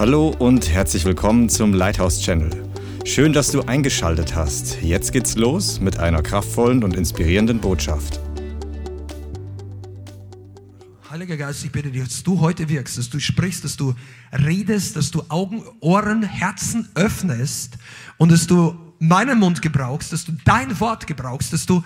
Hallo und herzlich willkommen zum Lighthouse Channel. Schön, dass du eingeschaltet hast. Jetzt geht's los mit einer kraftvollen und inspirierenden Botschaft. Heiliger Geist, ich bitte dich, dass du heute wirkst, dass du sprichst, dass du redest, dass du Augen, Ohren, Herzen öffnest und dass du meinen Mund gebrauchst, dass du dein Wort gebrauchst, dass du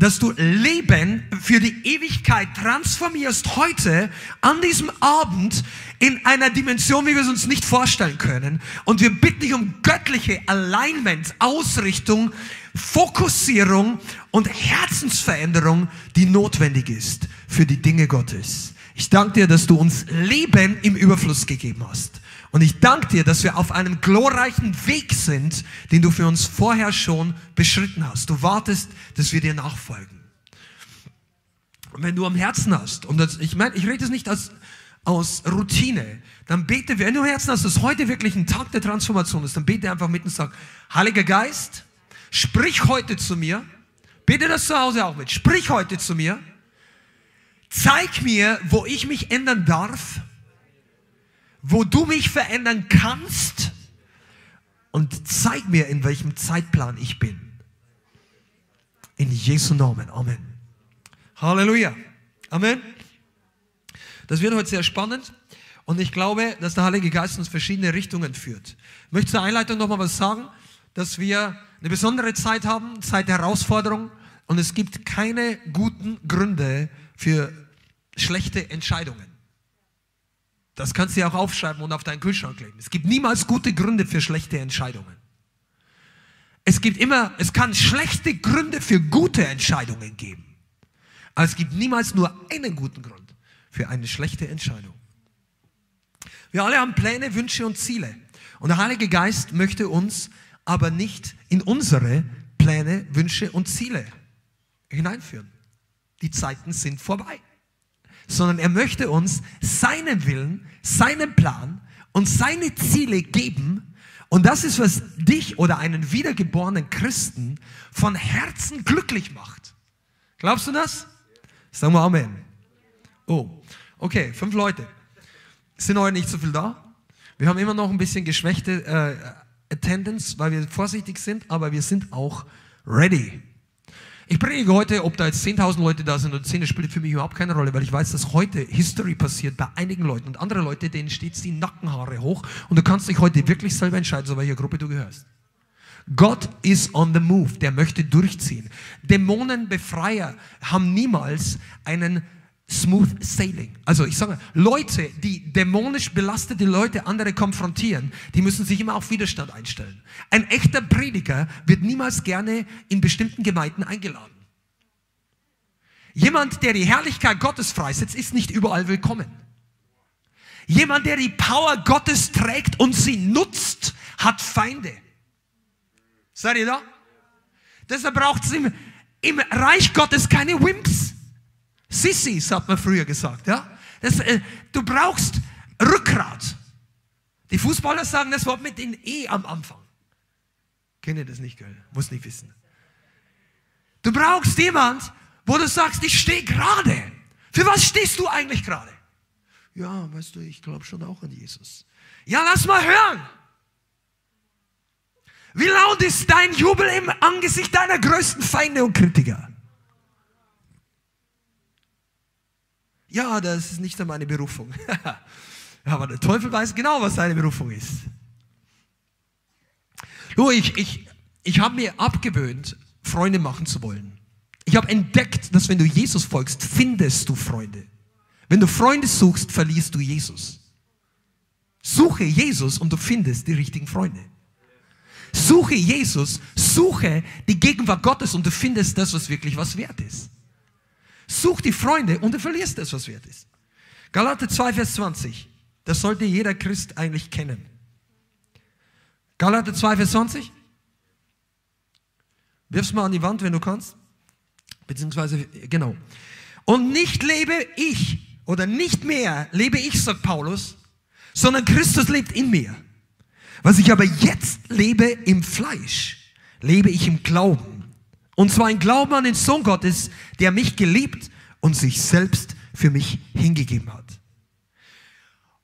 dass du Leben für die Ewigkeit transformierst heute an diesem Abend in einer Dimension, wie wir es uns nicht vorstellen können. Und wir bitten dich um göttliche Alignment, Ausrichtung, Fokussierung und Herzensveränderung, die notwendig ist für die Dinge Gottes. Ich danke dir, dass du uns Leben im Überfluss gegeben hast. Und ich danke dir, dass wir auf einem glorreichen Weg sind, den du für uns vorher schon beschritten hast. Du wartest, dass wir dir nachfolgen. Und wenn du am Herzen hast, und das, ich meine, ich rede es nicht aus, aus Routine, dann bete, wenn du am Herzen hast, dass heute wirklich ein Tag der Transformation ist, dann bete einfach mit und sag, Heiliger Geist, sprich heute zu mir. Bete das zu Hause auch mit. Sprich heute zu mir. Zeig mir, wo ich mich ändern darf wo du mich verändern kannst und zeig mir, in welchem Zeitplan ich bin. In Jesu Namen. Amen. Halleluja. Amen. Das wird heute sehr spannend und ich glaube, dass der Heilige Geist uns verschiedene Richtungen führt. Ich möchte zur Einleitung nochmal was sagen, dass wir eine besondere Zeit haben, Zeit der Herausforderung und es gibt keine guten Gründe für schlechte Entscheidungen. Das kannst du ja auch aufschreiben und auf deinen Kühlschrank legen. Es gibt niemals gute Gründe für schlechte Entscheidungen. Es gibt immer, es kann schlechte Gründe für gute Entscheidungen geben. Aber es gibt niemals nur einen guten Grund für eine schlechte Entscheidung. Wir alle haben Pläne, Wünsche und Ziele. Und der Heilige Geist möchte uns aber nicht in unsere Pläne, Wünsche und Ziele hineinführen. Die Zeiten sind vorbei sondern er möchte uns seinen Willen, seinen Plan und seine Ziele geben. Und das ist, was dich oder einen wiedergeborenen Christen von Herzen glücklich macht. Glaubst du das? Sagen wir Amen. Oh, okay, fünf Leute. sind heute nicht so viel da. Wir haben immer noch ein bisschen geschwächte äh, Attendance, weil wir vorsichtig sind, aber wir sind auch ready. Ich predige heute, ob da jetzt 10.000 Leute da sind oder 10, das spielt für mich überhaupt keine Rolle, weil ich weiß, dass heute History passiert bei einigen Leuten und andere Leute, denen steht die Nackenhaare hoch und du kannst dich heute wirklich selber entscheiden, zu welcher Gruppe du gehörst. Gott ist on the move, der möchte durchziehen. Dämonenbefreier haben niemals einen smooth sailing. Also ich sage, Leute, die dämonisch belastete Leute andere konfrontieren, die müssen sich immer auf Widerstand einstellen. Ein echter Prediger wird niemals gerne in bestimmten Gemeinden eingeladen. Jemand, der die Herrlichkeit Gottes freisetzt, ist nicht überall willkommen. Jemand, der die Power Gottes trägt und sie nutzt, hat Feinde. Seid ihr da? Deshalb braucht es im, im Reich Gottes keine Wimps. Sissis, hat man früher gesagt. Ja? Das, äh, du brauchst Rückgrat. Die Fußballer sagen das Wort mit den E am Anfang. Kenne das nicht, gell? Muss nicht wissen. Du brauchst jemand, wo du sagst, ich stehe gerade. Für was stehst du eigentlich gerade? Ja, weißt du, ich glaube schon auch an Jesus. Ja, lass mal hören. Wie laut ist dein Jubel im Angesicht deiner größten Feinde und Kritiker? Ja, das ist nicht so meine Berufung. Aber der Teufel weiß genau, was seine Berufung ist. Du, ich, ich, ich habe mir abgewöhnt, Freunde machen zu wollen. Ich habe entdeckt, dass wenn du Jesus folgst, findest du Freunde. Wenn du Freunde suchst, verlierst du Jesus. Suche Jesus und du findest die richtigen Freunde. Suche Jesus, suche die Gegenwart Gottes und du findest das, was wirklich was wert ist. Such die Freunde und du verlierst das, was wert ist. Galater 2, Vers 20. Das sollte jeder Christ eigentlich kennen. Galater 2, Vers 20. Wirf's mal an die Wand, wenn du kannst. Beziehungsweise, genau. Und nicht lebe ich oder nicht mehr lebe ich, sagt Paulus, sondern Christus lebt in mir. Was ich aber jetzt lebe im Fleisch, lebe ich im Glauben und zwar ein Glauben an den Sohn Gottes, der mich geliebt und sich selbst für mich hingegeben hat.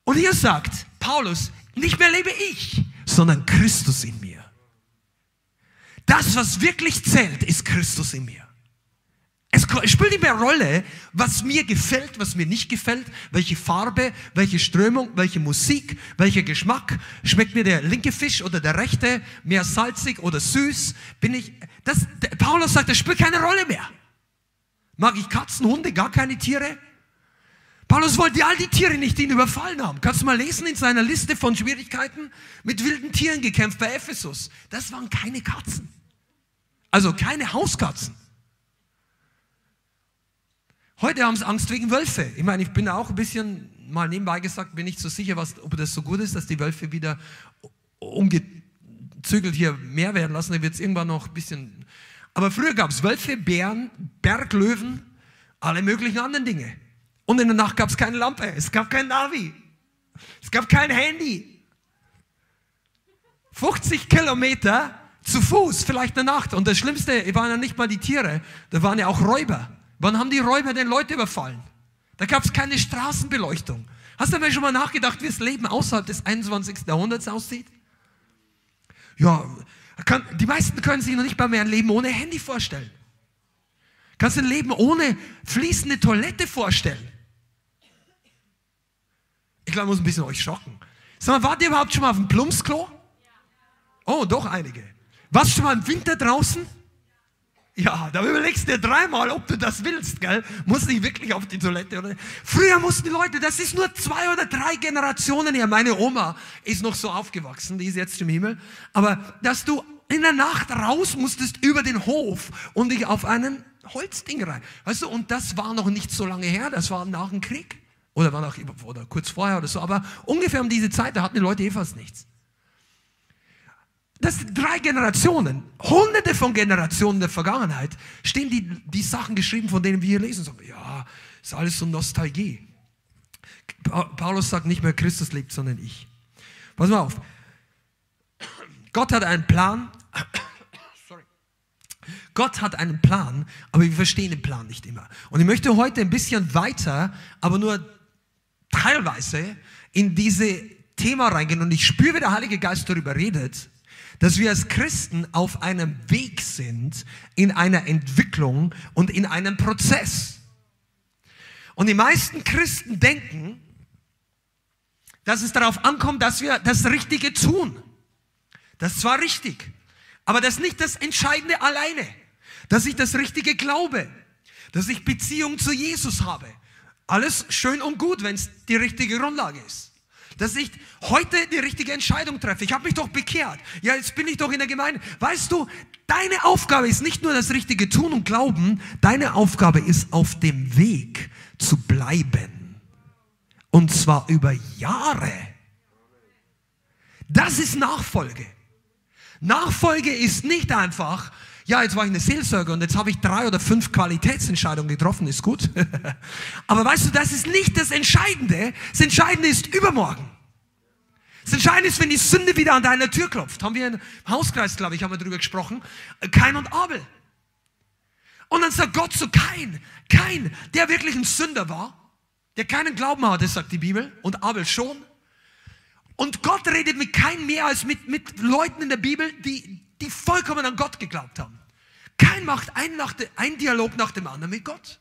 Und hier sagt Paulus, Nicht mehr lebe ich, sondern Christus in mir. Das, was wirklich zählt, ist Christus in mir. Es spielt nicht mehr Rolle, was mir gefällt, was mir nicht gefällt, welche Farbe, welche Strömung, welche Musik, welcher Geschmack. Schmeckt mir der linke Fisch oder der rechte mehr salzig oder süß? Bin ich, das, Paulus sagt, das spielt keine Rolle mehr. Mag ich Katzen, Hunde, gar keine Tiere? Paulus wollte all die Tiere nicht, die ihn überfallen haben. Kannst du mal lesen in seiner Liste von Schwierigkeiten? Mit wilden Tieren gekämpft bei Ephesus. Das waren keine Katzen. Also keine Hauskatzen. Heute haben sie Angst wegen Wölfe. Ich meine, ich bin auch ein bisschen, mal nebenbei gesagt, bin nicht so sicher, was, ob das so gut ist, dass die Wölfe wieder umgezügelt hier mehr werden lassen. Da wird es irgendwann noch ein bisschen. Aber früher gab es Wölfe, Bären, Berglöwen, alle möglichen anderen Dinge. Und in der Nacht gab es keine Lampe, es gab kein Navi, es gab kein Handy. 50 Kilometer zu Fuß, vielleicht eine Nacht. Und das Schlimmste waren ja nicht mal die Tiere, da waren ja auch Räuber. Wann haben die Räuber den Leute überfallen? Da gab es keine Straßenbeleuchtung. Hast du mir schon mal nachgedacht, wie das Leben außerhalb des 21. Jahrhunderts aussieht? Ja, kann, die meisten können sich noch nicht mal mehr ein Leben ohne Handy vorstellen. Kannst du ein Leben ohne fließende Toilette vorstellen? Ich glaube, ich muss ein bisschen euch schocken. Sag mal, wart ihr überhaupt schon mal auf dem Plumpsklo? Oh, doch einige. Warst du schon mal im Winter draußen? Ja, da überlegst du dir dreimal, ob du das willst, gell? Muss nicht wirklich auf die Toilette, oder? Früher mussten die Leute, das ist nur zwei oder drei Generationen her. Meine Oma ist noch so aufgewachsen, die ist jetzt im Himmel. Aber, dass du in der Nacht raus musstest über den Hof und dich auf einen Holzding rein. Weißt du, und das war noch nicht so lange her, das war nach dem Krieg. Oder war noch, oder kurz vorher oder so. Aber ungefähr um diese Zeit, da hatten die Leute eh fast nichts. Das sind drei Generationen, hunderte von Generationen der Vergangenheit, stehen die, die Sachen geschrieben, von denen wir hier lesen. Sagen, ja, ist alles so Nostalgie. Paulus sagt nicht mehr, Christus lebt, sondern ich. Pass mal auf. Gott hat einen Plan. Sorry. Gott hat einen Plan, aber wir verstehen den Plan nicht immer. Und ich möchte heute ein bisschen weiter, aber nur teilweise in diese Thema reingehen. Und ich spüre, wie der Heilige Geist darüber redet dass wir als Christen auf einem Weg sind, in einer Entwicklung und in einem Prozess. Und die meisten Christen denken, dass es darauf ankommt, dass wir das Richtige tun. Das ist zwar richtig, aber das ist nicht das Entscheidende alleine. Dass ich das Richtige glaube, dass ich Beziehung zu Jesus habe. Alles schön und gut, wenn es die richtige Grundlage ist dass ich heute die richtige Entscheidung treffe. Ich habe mich doch bekehrt. Ja, jetzt bin ich doch in der Gemeinde. Weißt du, deine Aufgabe ist nicht nur das Richtige tun und glauben, deine Aufgabe ist auf dem Weg zu bleiben. Und zwar über Jahre. Das ist Nachfolge. Nachfolge ist nicht einfach, ja, jetzt war ich eine Seelsorge und jetzt habe ich drei oder fünf Qualitätsentscheidungen getroffen, ist gut. Aber weißt du, das ist nicht das Entscheidende. Das Entscheidende ist übermorgen. Das Entscheidende ist, wenn die Sünde wieder an deiner Tür klopft. Haben wir im Hauskreis, glaube ich, haben wir darüber gesprochen. Kain und Abel. Und dann sagt Gott zu Kain, Kain, der wirklich ein Sünder war, der keinen Glauben hatte, sagt die Bibel, und Abel schon. Und Gott redet mit Kain mehr als mit, mit Leuten in der Bibel, die, die vollkommen an Gott geglaubt haben. Kein macht ein, nach de, ein Dialog nach dem anderen mit Gott.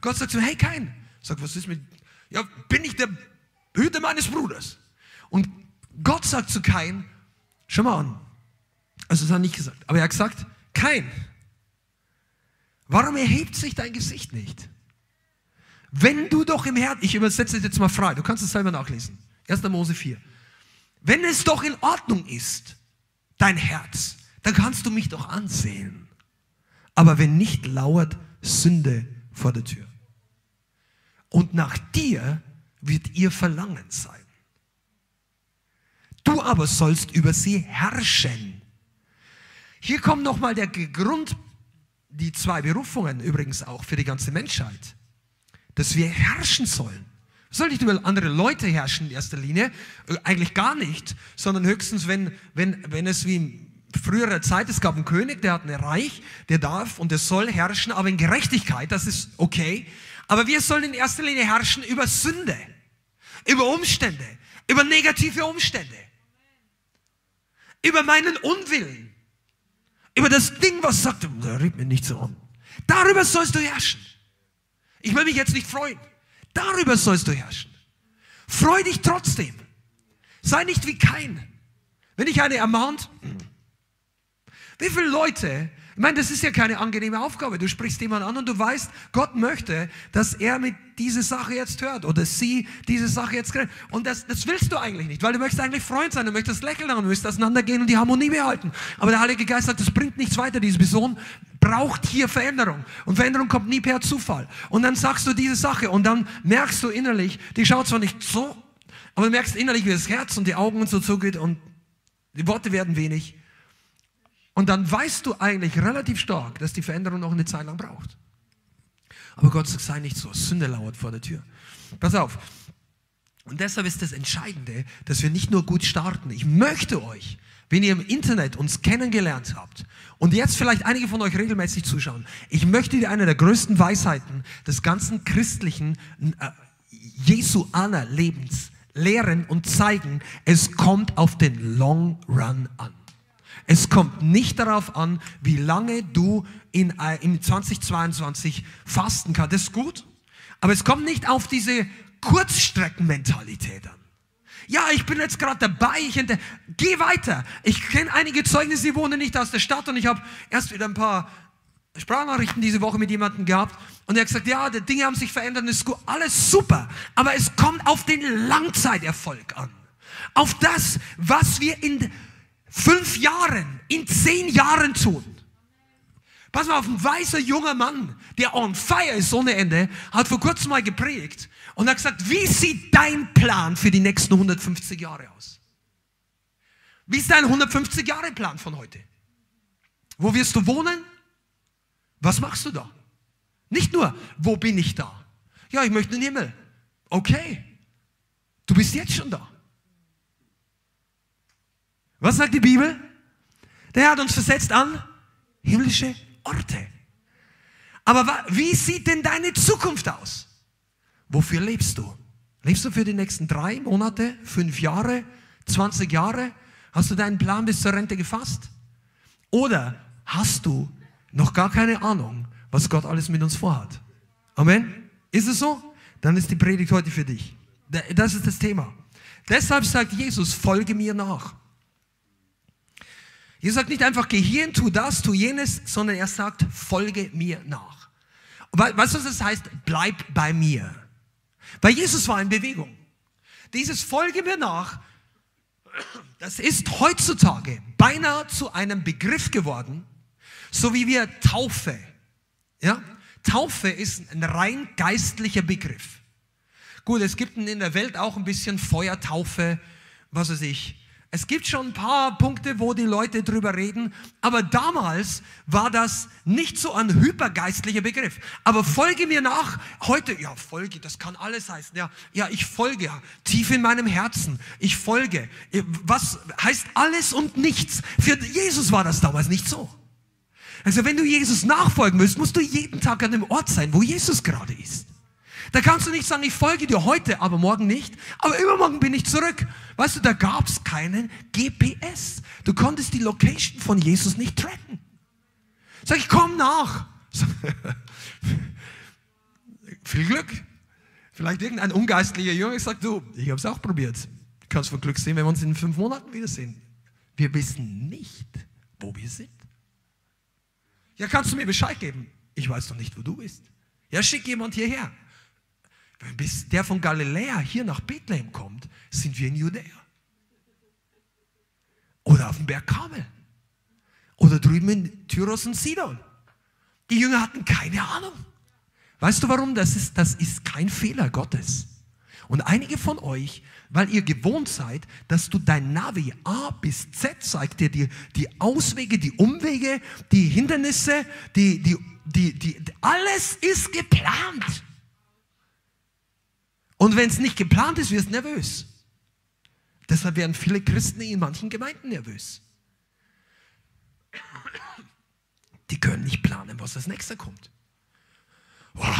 Gott sagt so, hey kein. Sagt, was ist mit, ja, bin ich der Hüter meines Bruders? Und Gott sagt zu Kain, schau mal an. Also das hat er nicht gesagt, aber er hat gesagt, Kain, warum erhebt sich dein Gesicht nicht? Wenn du doch im Herzen, ich übersetze es jetzt mal frei, du kannst es selber nachlesen. 1. Mose 4. Wenn es doch in Ordnung ist, dein Herz, dann kannst du mich doch ansehen. Aber wenn nicht, lauert Sünde vor der Tür. Und nach dir wird ihr Verlangen sein. Du aber sollst über sie herrschen. Hier kommt nochmal der Grund, die zwei Berufungen übrigens auch für die ganze Menschheit, dass wir herrschen sollen. Soll nicht über andere Leute herrschen in erster Linie, äh, eigentlich gar nicht, sondern höchstens, wenn, wenn, wenn es wie früherer Zeit, es gab einen König, der hat ein Reich, der darf und der soll herrschen, aber in Gerechtigkeit, das ist okay. Aber wir sollen in erster Linie herrschen über Sünde, über Umstände, über negative Umstände, über meinen Unwillen, über das Ding, was sagt, red mir nicht so an. Darüber sollst du herrschen. Ich will mich jetzt nicht freuen. Darüber sollst du herrschen. Freu dich trotzdem. Sei nicht wie kein. Wenn ich eine ermahnt, wie viele Leute ich meine, das ist ja keine angenehme Aufgabe. Du sprichst jemanden an und du weißt, Gott möchte, dass er mit diese Sache jetzt hört oder sie diese Sache jetzt kriegt. Und das, das willst du eigentlich nicht, weil du möchtest eigentlich Freund sein, du möchtest lächeln und du möchtest auseinandergehen und die Harmonie behalten. Aber der Heilige Geist sagt, das bringt nichts weiter. Diese Person braucht hier Veränderung. Und Veränderung kommt nie per Zufall. Und dann sagst du diese Sache und dann merkst du innerlich, die schaut zwar nicht so, aber du merkst innerlich, wie das Herz und die Augen und so zugeht und die Worte werden wenig. Und dann weißt du eigentlich relativ stark, dass die Veränderung noch eine Zeit lang braucht. Aber Gott sei nicht so, Sünde lauert vor der Tür. Pass auf. Und deshalb ist das Entscheidende, dass wir nicht nur gut starten. Ich möchte euch, wenn ihr im Internet uns kennengelernt habt und jetzt vielleicht einige von euch regelmäßig zuschauen, ich möchte dir eine der größten Weisheiten des ganzen christlichen äh, Jesuaner Lebens lehren und zeigen, es kommt auf den Long Run an. Es kommt nicht darauf an, wie lange du in, äh, in 2022 fasten kannst. Das ist gut. Aber es kommt nicht auf diese Kurzstreckenmentalität an. Ja, ich bin jetzt gerade dabei, ich ente geh weiter. Ich kenne einige Zeugnisse, die wohnen nicht aus der Stadt und ich habe erst wieder ein paar Sprachnachrichten diese Woche mit jemandem gehabt und er hat gesagt, ja, die Dinge haben sich verändert, ist gut, alles super, aber es kommt auf den Langzeiterfolg an. Auf das, was wir in fünf Jahren, in zehn Jahren tun. Pass mal auf, ein weißer junger Mann, der on fire ist ohne Ende, hat vor kurzem mal geprägt und hat gesagt, wie sieht dein Plan für die nächsten 150 Jahre aus? Wie ist dein 150 Jahre Plan von heute? Wo wirst du wohnen? Was machst du da? Nicht nur, wo bin ich da? Ja, ich möchte den Himmel. Okay, du bist jetzt schon da. Was sagt die Bibel? Der hat uns versetzt an himmlische Orte. Aber wie sieht denn deine Zukunft aus? Wofür lebst du? Lebst du für die nächsten drei Monate, fünf Jahre, 20 Jahre? Hast du deinen Plan bis zur Rente gefasst? Oder hast du noch gar keine Ahnung, was Gott alles mit uns vorhat? Amen? Ist es so? Dann ist die Predigt heute für dich. Das ist das Thema. Deshalb sagt Jesus, folge mir nach. Jesus sagt nicht einfach, geh hierhin, tu das, tu jenes, sondern er sagt, folge mir nach. Weißt du, was das heißt? Bleib bei mir. Weil Jesus war in Bewegung. Dieses Folge mir nach, das ist heutzutage beinahe zu einem Begriff geworden, so wie wir Taufe. Ja? Taufe ist ein rein geistlicher Begriff. Gut, es gibt in der Welt auch ein bisschen Feuertaufe, was weiß ich, es gibt schon ein paar Punkte, wo die Leute drüber reden, aber damals war das nicht so ein hypergeistlicher Begriff. Aber folge mir nach, heute, ja, folge, das kann alles heißen, ja, ja, ich folge, tief in meinem Herzen, ich folge. Was heißt alles und nichts? Für Jesus war das damals nicht so. Also wenn du Jesus nachfolgen willst, musst du jeden Tag an dem Ort sein, wo Jesus gerade ist. Da kannst du nicht sagen, ich folge dir heute, aber morgen nicht. Aber übermorgen bin ich zurück. Weißt du, da gab es keinen GPS. Du konntest die Location von Jesus nicht tracken. Sag ich, komm nach. Viel Glück. Vielleicht irgendein ungeistlicher Junge sagt, du, ich habe es auch probiert. Du kannst von Glück sehen, wenn wir uns in fünf Monaten wiedersehen. Wir wissen nicht, wo wir sind. Ja, kannst du mir Bescheid geben? Ich weiß doch nicht, wo du bist. Ja, schick jemand hierher. Bis der von Galiläa hier nach Bethlehem kommt, sind wir in Judäa. Oder auf dem Berg Kamel. Oder drüben in Tyros und Sidon. Die Jünger hatten keine Ahnung. Weißt du warum? Das ist, das ist kein Fehler Gottes. Und einige von euch, weil ihr gewohnt seid, dass du dein Navi A bis Z zeigt dir die, die Auswege, die Umwege, die Hindernisse, die, die, die, die, alles ist geplant. Und wenn es nicht geplant ist, wirst du nervös. Deshalb werden viele Christen in manchen Gemeinden nervös. Die können nicht planen, was als nächster kommt. Wow.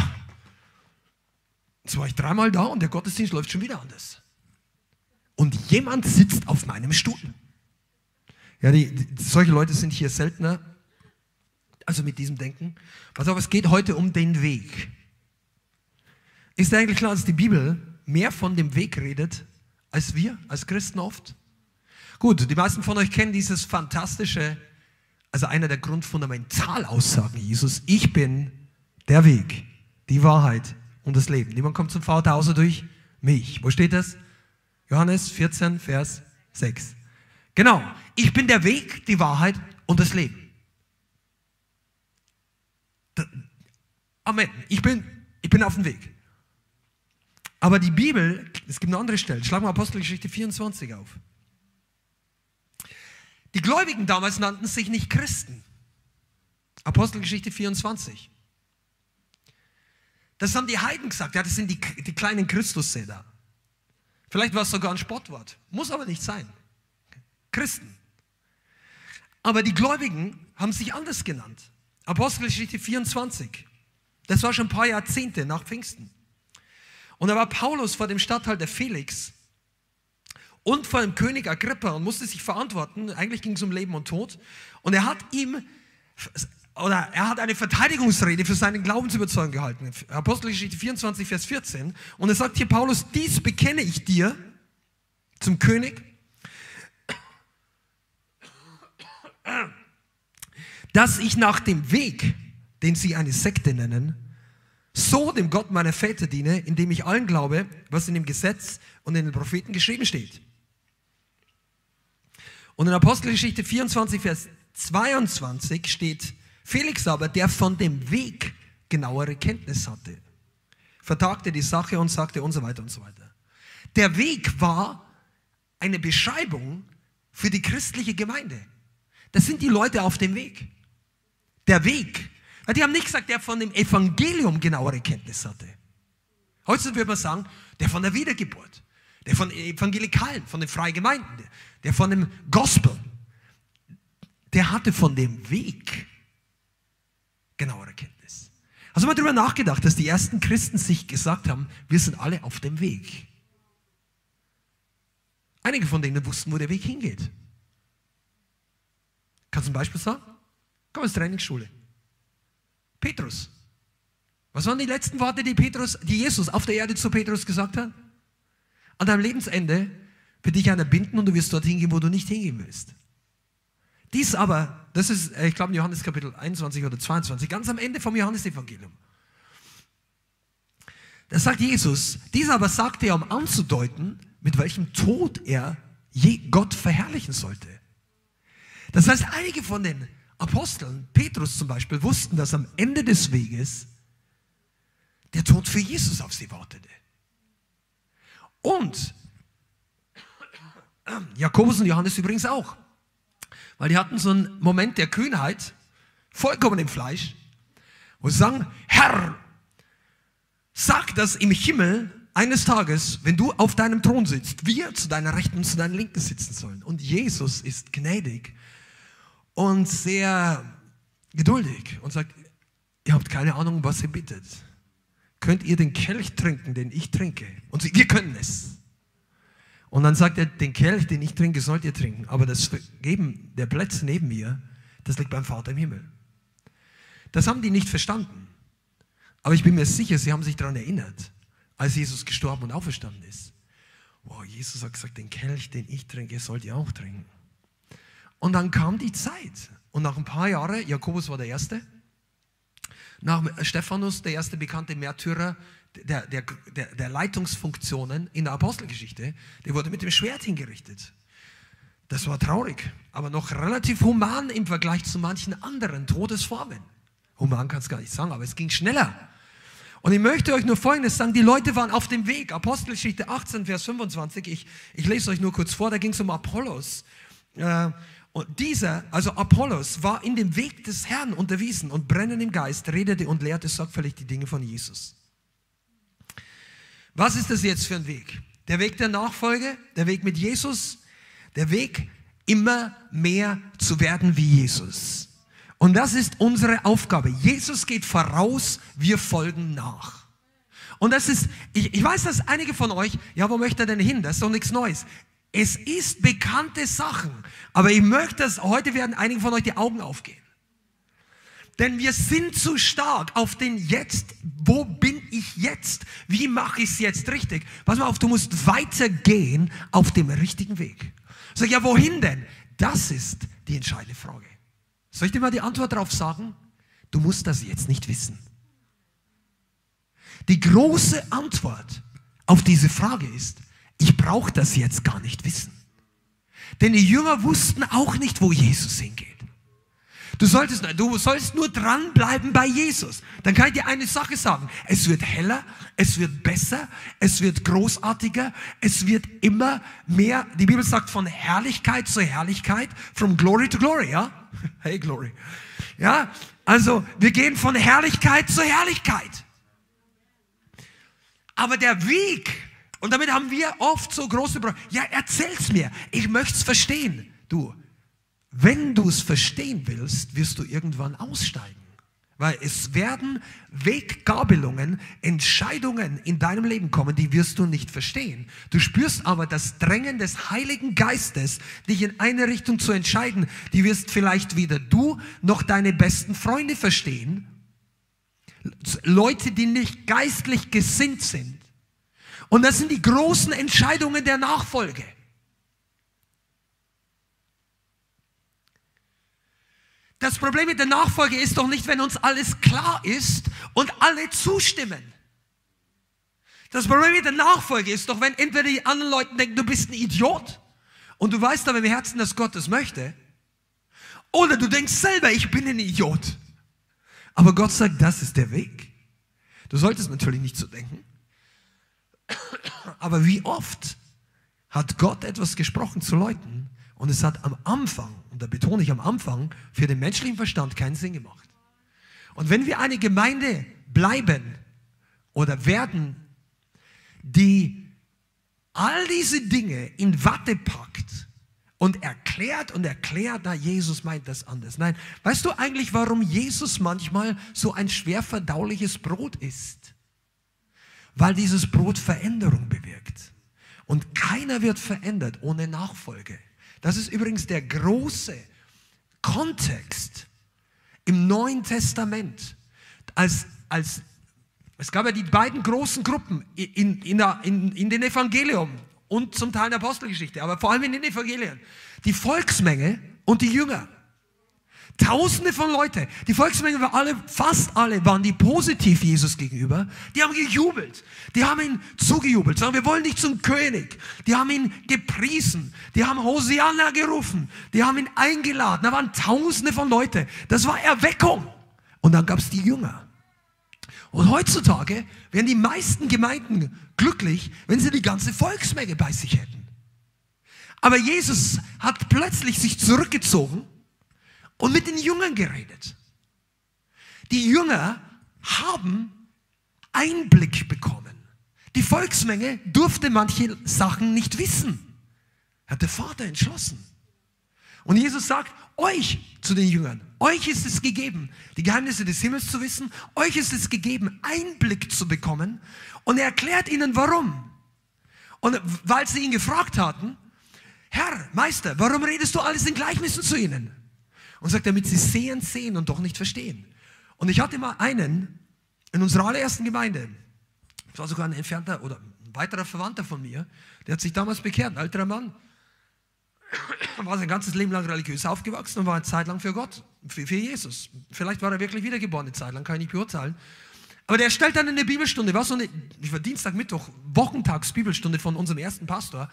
Jetzt war ich dreimal da und der Gottesdienst läuft schon wieder anders. und jemand sitzt auf meinem Stuhl. Ja, die, die, solche Leute sind hier seltener, also mit diesem Denken. Pass auf, es geht heute um den Weg. Ist eigentlich klar, dass die Bibel mehr von dem Weg redet, als wir, als Christen oft? Gut, die meisten von euch kennen dieses fantastische, also einer der Grundfundamentalaussagen Jesus, ich bin der Weg, die Wahrheit und das Leben. Niemand kommt zum Vater außer durch mich. Wo steht das? Johannes 14, Vers 6. Genau, ich bin der Weg, die Wahrheit und das Leben. Amen. Ich bin, ich bin auf dem Weg. Aber die Bibel, es gibt eine andere Stelle. Schlag mal Apostelgeschichte 24 auf. Die Gläubigen damals nannten sich nicht Christen. Apostelgeschichte 24. Das haben die Heiden gesagt. Ja, das sind die, die kleinen Christussäder. Vielleicht war es sogar ein Sportwort. Muss aber nicht sein. Christen. Aber die Gläubigen haben sich anders genannt. Apostelgeschichte 24. Das war schon ein paar Jahrzehnte nach Pfingsten. Und da war Paulus vor dem Statthalter Felix und vor dem König Agrippa und musste sich verantworten. Eigentlich ging es um Leben und Tod. Und er hat ihm, oder er hat eine Verteidigungsrede für seinen Glaubensüberzeugung gehalten. Apostelgeschichte 24, Vers 14. Und er sagt hier, Paulus, dies bekenne ich dir zum König, dass ich nach dem Weg, den sie eine Sekte nennen, so dem Gott meiner Väter diene, indem ich allen glaube, was in dem Gesetz und in den Propheten geschrieben steht. Und in Apostelgeschichte 24, Vers 22 steht, Felix aber, der von dem Weg genauere Kenntnis hatte, vertagte die Sache und sagte und so weiter und so weiter. Der Weg war eine Beschreibung für die christliche Gemeinde. Das sind die Leute auf dem Weg. Der Weg die haben nicht gesagt, der von dem Evangelium genauere Kenntnis hatte. Heutzutage würde man sagen, der von der Wiedergeburt, der von Evangelikalen, von den Freigemeinden, der von dem Gospel, der hatte von dem Weg genauere Kenntnis. Hast du mal darüber nachgedacht, dass die ersten Christen sich gesagt haben, wir sind alle auf dem Weg? Einige von denen wussten, wo der Weg hingeht. Kannst du ein Beispiel sagen? Komm aus Trainingsschule. Petrus. Was waren die letzten Worte, die Petrus, die Jesus auf der Erde zu Petrus gesagt hat? An deinem Lebensende wird dich einer binden und du wirst dorthin gehen, wo du nicht hingehen willst. Dies aber, das ist, äh, ich glaube, in Johannes Kapitel 21 oder 22, ganz am Ende vom Johannesevangelium. Da sagt Jesus, dies aber sagte er, um anzudeuten, mit welchem Tod er Gott verherrlichen sollte. Das heißt, einige von den Aposteln, Petrus zum Beispiel, wussten, dass am Ende des Weges der Tod für Jesus auf sie wartete. Und Jakobus und Johannes übrigens auch. Weil die hatten so einen Moment der Kühnheit, vollkommen im Fleisch, wo sie sagen, Herr, sag, dass im Himmel eines Tages, wenn du auf deinem Thron sitzt, wir zu deiner Rechten und zu deiner Linken sitzen sollen. Und Jesus ist gnädig und sehr geduldig und sagt, ihr habt keine Ahnung, was ihr bittet. Könnt ihr den Kelch trinken, den ich trinke? Und sie, wir können es. Und dann sagt er, den Kelch, den ich trinke, sollt ihr trinken. Aber das Vergeben der Plätze neben mir, das liegt beim Vater im Himmel. Das haben die nicht verstanden. Aber ich bin mir sicher, sie haben sich daran erinnert, als Jesus gestorben und auferstanden ist. Wow, Jesus hat gesagt, den Kelch, den ich trinke, sollt ihr auch trinken. Und dann kam die Zeit. Und nach ein paar Jahren, Jakobus war der Erste, nach Stephanus, der erste bekannte Märtyrer der, der, der, der Leitungsfunktionen in der Apostelgeschichte, der wurde mit dem Schwert hingerichtet. Das war traurig, aber noch relativ human im Vergleich zu manchen anderen Todesformen. Human kann es gar nicht sagen, aber es ging schneller. Und ich möchte euch nur Folgendes sagen, die Leute waren auf dem Weg. Apostelgeschichte 18, Vers 25, ich, ich lese euch nur kurz vor, da ging es um Apollos. Äh, und dieser, also Apollos, war in dem Weg des Herrn unterwiesen und brennend im Geist redete und lehrte sorgfältig die Dinge von Jesus. Was ist das jetzt für ein Weg? Der Weg der Nachfolge, der Weg mit Jesus, der Weg immer mehr zu werden wie Jesus. Und das ist unsere Aufgabe. Jesus geht voraus, wir folgen nach. Und das ist, ich, ich weiß, dass einige von euch, ja, wo möchte er denn hin? Das ist doch nichts Neues. Es ist bekannte Sachen. Aber ich möchte, dass heute werden einigen von euch die Augen aufgehen. Denn wir sind zu stark auf den Jetzt. Wo bin ich jetzt? Wie mache ich es jetzt richtig? Pass mal auf, du musst weitergehen auf dem richtigen Weg. Sag, ja, wohin denn? Das ist die entscheidende Frage. Soll ich dir mal die Antwort darauf sagen? Du musst das jetzt nicht wissen. Die große Antwort auf diese Frage ist, ich brauche das jetzt gar nicht wissen. Denn die Jünger wussten auch nicht, wo Jesus hingeht. Du solltest, du sollst nur dranbleiben bei Jesus. Dann kann ich dir eine Sache sagen. Es wird heller, es wird besser, es wird großartiger, es wird immer mehr. Die Bibel sagt von Herrlichkeit zu Herrlichkeit, from glory to glory, ja? Hey, glory. Ja, also wir gehen von Herrlichkeit zu Herrlichkeit. Aber der Weg, und damit haben wir oft so große Probleme. Ja, erzähl's mir. Ich möchte es verstehen. Du, wenn du es verstehen willst, wirst du irgendwann aussteigen. Weil es werden Weggabelungen, Entscheidungen in deinem Leben kommen, die wirst du nicht verstehen. Du spürst aber das Drängen des Heiligen Geistes, dich in eine Richtung zu entscheiden. Die wirst vielleicht weder du noch deine besten Freunde verstehen. Leute, die nicht geistlich gesinnt sind. Und das sind die großen Entscheidungen der Nachfolge. Das Problem mit der Nachfolge ist doch nicht, wenn uns alles klar ist und alle zustimmen. Das Problem mit der Nachfolge ist doch, wenn entweder die anderen Leute denken, du bist ein Idiot und du weißt aber im Herzen, dass Gott das möchte, oder du denkst selber, ich bin ein Idiot. Aber Gott sagt, das ist der Weg. Du solltest natürlich nicht so denken. Aber wie oft hat Gott etwas gesprochen zu Leuten und es hat am Anfang da betone ich am Anfang, für den menschlichen Verstand keinen Sinn gemacht. Und wenn wir eine Gemeinde bleiben oder werden, die all diese Dinge in Watte packt und erklärt und erklärt, na, Jesus meint das anders. Nein, weißt du eigentlich, warum Jesus manchmal so ein schwer verdauliches Brot ist? Weil dieses Brot Veränderung bewirkt. Und keiner wird verändert ohne Nachfolge. Das ist übrigens der große Kontext im Neuen Testament. Als, als, es gab ja die beiden großen Gruppen in, in, in, in den Evangelium und zum Teil in der Apostelgeschichte, aber vor allem in den Evangelien. Die Volksmenge und die Jünger. Tausende von Leuten. Die Volksmenge war alle, fast alle waren die positiv Jesus gegenüber. Die haben gejubelt. Die haben ihn zugejubelt. Sagen, wir wollen dich zum König. Die haben ihn gepriesen. Die haben Hosianna gerufen. Die haben ihn eingeladen. Da waren Tausende von Leuten. Das war Erweckung. Und dann gab es die Jünger. Und heutzutage wären die meisten Gemeinden glücklich, wenn sie die ganze Volksmenge bei sich hätten. Aber Jesus hat plötzlich sich zurückgezogen und mit den Jüngern geredet. Die Jünger haben Einblick bekommen. Die Volksmenge durfte manche Sachen nicht wissen. Hat der Vater entschlossen. Und Jesus sagt, euch zu den Jüngern, euch ist es gegeben, die Geheimnisse des Himmels zu wissen, euch ist es gegeben, Einblick zu bekommen. Und er erklärt ihnen, warum. Und weil sie ihn gefragt hatten, Herr, Meister, warum redest du alles in Gleichnissen zu ihnen? Und sagt, damit sie sehen, sehen und doch nicht verstehen. Und ich hatte mal einen in unserer allerersten Gemeinde, das war sogar ein entfernter oder ein weiterer Verwandter von mir, der hat sich damals bekehrt, ein älterer Mann, war sein ganzes Leben lang religiös aufgewachsen und war eine Zeit lang für Gott, für, für Jesus. Vielleicht war er wirklich wiedergeboren eine Zeit lang, kann ich nicht beurteilen. Aber der stellt dann in der Bibelstunde, war so eine, ich war Dienstag, Mittwoch, Wochentags Bibelstunde von unserem ersten Pastor.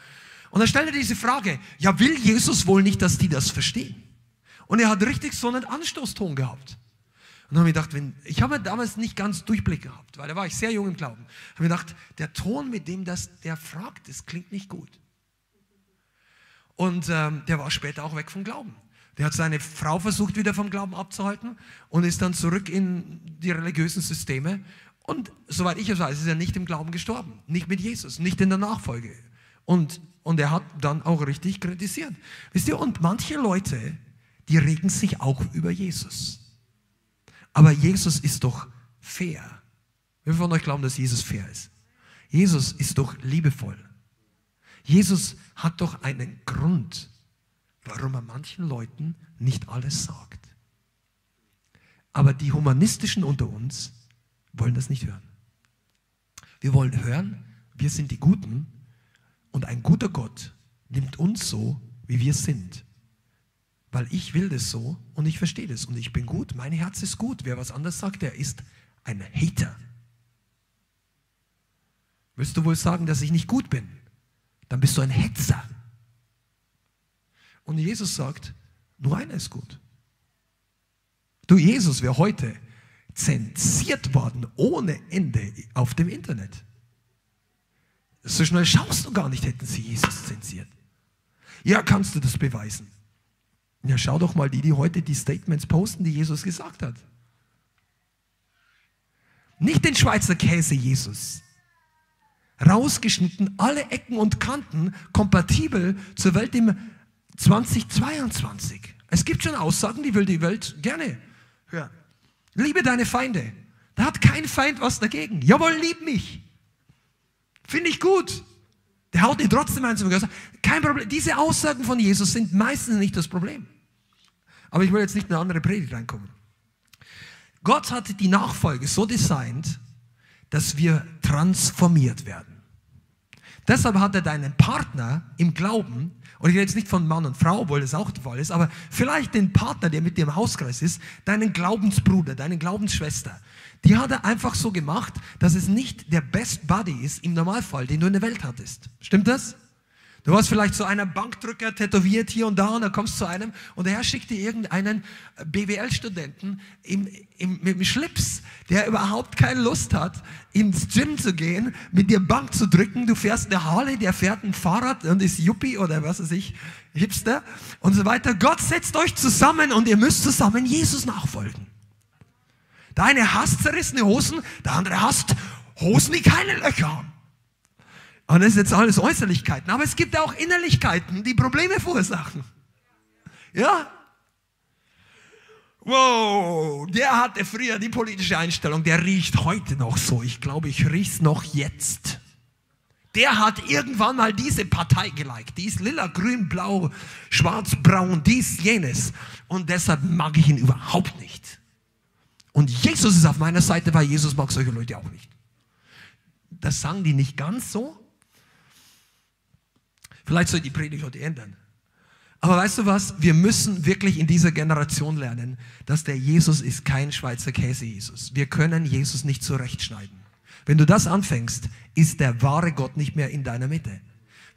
Und dann stellt er diese Frage, ja, will Jesus wohl nicht, dass die das verstehen? Und er hat richtig so einen Anstoßton gehabt. Und dann habe ich gedacht, wenn, ich habe damals nicht ganz Durchblick gehabt, weil da war ich sehr jung im Glauben. Ich habe gedacht, der Ton, mit dem das, der fragt, das klingt nicht gut. Und ähm, der war später auch weg vom Glauben. Der hat seine Frau versucht, wieder vom Glauben abzuhalten und ist dann zurück in die religiösen Systeme. Und soweit ich es weiß, ist er nicht im Glauben gestorben. Nicht mit Jesus, nicht in der Nachfolge. Und, und er hat dann auch richtig kritisiert. Wisst ihr, und manche Leute, die regen sich auch über Jesus. Aber Jesus ist doch fair. Wer von euch glauben, dass Jesus fair ist? Jesus ist doch liebevoll. Jesus hat doch einen Grund, warum er manchen Leuten nicht alles sagt. Aber die Humanistischen unter uns wollen das nicht hören. Wir wollen hören, wir sind die Guten und ein guter Gott nimmt uns so, wie wir sind. Weil ich will das so und ich verstehe das und ich bin gut, mein Herz ist gut. Wer was anderes sagt, der ist ein Hater. Willst du wohl sagen, dass ich nicht gut bin? Dann bist du ein Hetzer. Und Jesus sagt, nur einer ist gut. Du, Jesus wäre heute zensiert worden ohne Ende auf dem Internet. So schnell schaust du gar nicht, hätten sie Jesus zensiert. Ja, kannst du das beweisen? Ja, schau doch mal die, die heute die Statements posten, die Jesus gesagt hat. Nicht den Schweizer Käse Jesus. Rausgeschnitten, alle Ecken und Kanten kompatibel zur Welt im 2022. Es gibt schon Aussagen, die will die Welt gerne hören. Liebe deine Feinde. Da hat kein Feind was dagegen. Jawohl, lieb mich. Finde ich gut. Der haut dir trotzdem eins im Gehör. Kein Problem. Diese Aussagen von Jesus sind meistens nicht das Problem. Aber ich will jetzt nicht in eine andere Predigt reinkommen. Gott hat die Nachfolge so designt, dass wir transformiert werden. Deshalb hat er deinen Partner im Glauben, und ich rede jetzt nicht von Mann und Frau, obwohl das auch der Fall ist, aber vielleicht den Partner, der mit dir im Hauskreis ist, deinen Glaubensbruder, deine Glaubensschwester, die hat er einfach so gemacht, dass es nicht der Best Buddy ist im Normalfall, den du in der Welt hattest. Stimmt das? Du warst vielleicht so einer Bankdrücker tätowiert hier und da und dann kommst du zu einem und der Herr schickt dir irgendeinen BWL-Studenten im, im, mit dem Schlips, der überhaupt keine Lust hat, ins Gym zu gehen, mit dir Bank zu drücken. Du fährst eine Harley, der fährt ein Fahrrad und ist Yuppie oder was weiß ich, Hipster und so weiter. Gott setzt euch zusammen und ihr müsst zusammen Jesus nachfolgen. Der eine hasst zerrissene Hosen, der andere hasst Hosen, die keine Löcher haben. Und das ist jetzt alles Äußerlichkeiten. Aber es gibt auch Innerlichkeiten, die Probleme verursachen. Ja? Wow, der hatte früher die politische Einstellung, der riecht heute noch so. Ich glaube, ich riech's noch jetzt. Der hat irgendwann mal diese Partei geliked. Die ist lila, grün, blau, schwarz, braun, dies, jenes. Und deshalb mag ich ihn überhaupt nicht. Und Jesus ist auf meiner Seite, weil Jesus mag solche Leute auch nicht. Das sagen die nicht ganz so, Vielleicht soll die Predigt heute ändern. Aber weißt du was? Wir müssen wirklich in dieser Generation lernen, dass der Jesus ist kein Schweizer Käse-Jesus. Wir können Jesus nicht zurechtschneiden. Wenn du das anfängst, ist der wahre Gott nicht mehr in deiner Mitte.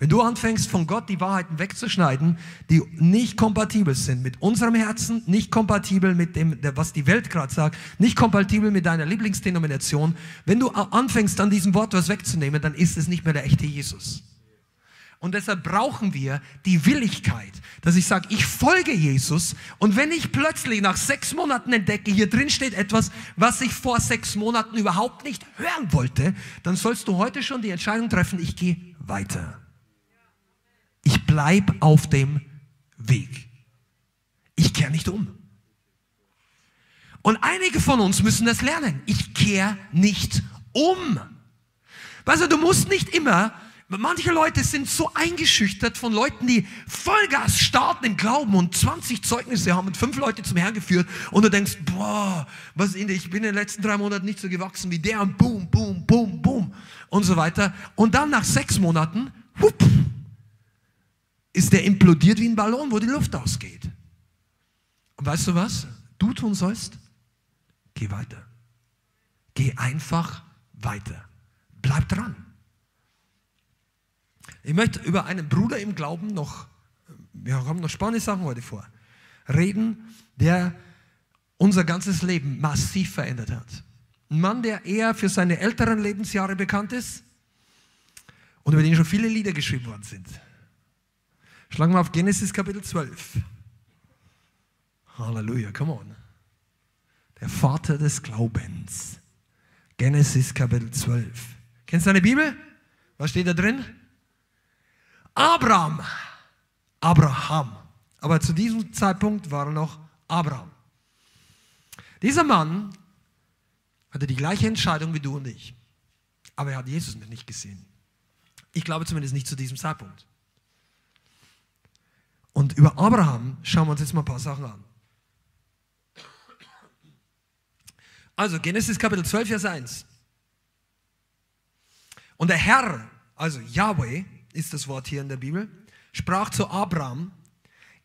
Wenn du anfängst, von Gott die Wahrheiten wegzuschneiden, die nicht kompatibel sind mit unserem Herzen, nicht kompatibel mit dem, was die Welt gerade sagt, nicht kompatibel mit deiner Lieblingsdenomination, wenn du anfängst, an diesem Wort was wegzunehmen, dann ist es nicht mehr der echte Jesus. Und deshalb brauchen wir die Willigkeit, dass ich sage, ich folge Jesus. Und wenn ich plötzlich nach sechs Monaten entdecke, hier drin steht etwas, was ich vor sechs Monaten überhaupt nicht hören wollte, dann sollst du heute schon die Entscheidung treffen, ich gehe weiter. Ich bleibe auf dem Weg. Ich kehre nicht um. Und einige von uns müssen das lernen. Ich kehre nicht um. Weißt du, du musst nicht immer Manche Leute sind so eingeschüchtert von Leuten, die Vollgas starten im Glauben und 20 Zeugnisse haben und fünf Leute zum Herrn geführt und du denkst, boah, was in ich bin in den letzten drei Monaten nicht so gewachsen wie der und boom, boom, boom, boom und so weiter. Und dann nach sechs Monaten, whoop, ist der implodiert wie ein Ballon, wo die Luft ausgeht. Und weißt du was? Du tun sollst? Geh weiter. Geh einfach weiter. Bleib dran. Ich möchte über einen Bruder im Glauben noch, wir haben noch spannende Sachen heute vor, reden, der unser ganzes Leben massiv verändert hat. Ein Mann, der eher für seine älteren Lebensjahre bekannt ist und über den schon viele Lieder geschrieben worden sind. Schlagen wir auf Genesis Kapitel 12. Halleluja, come on. Der Vater des Glaubens. Genesis Kapitel 12. Kennst du deine Bibel? Was steht da drin? Abraham. Abraham. Aber zu diesem Zeitpunkt war er noch Abraham. Dieser Mann hatte die gleiche Entscheidung wie du und ich. Aber er hat Jesus nicht gesehen. Ich glaube zumindest nicht zu diesem Zeitpunkt. Und über Abraham schauen wir uns jetzt mal ein paar Sachen an. Also Genesis Kapitel 12, Vers 1. Und der Herr, also Yahweh ist das Wort hier in der Bibel, sprach zu Abraham,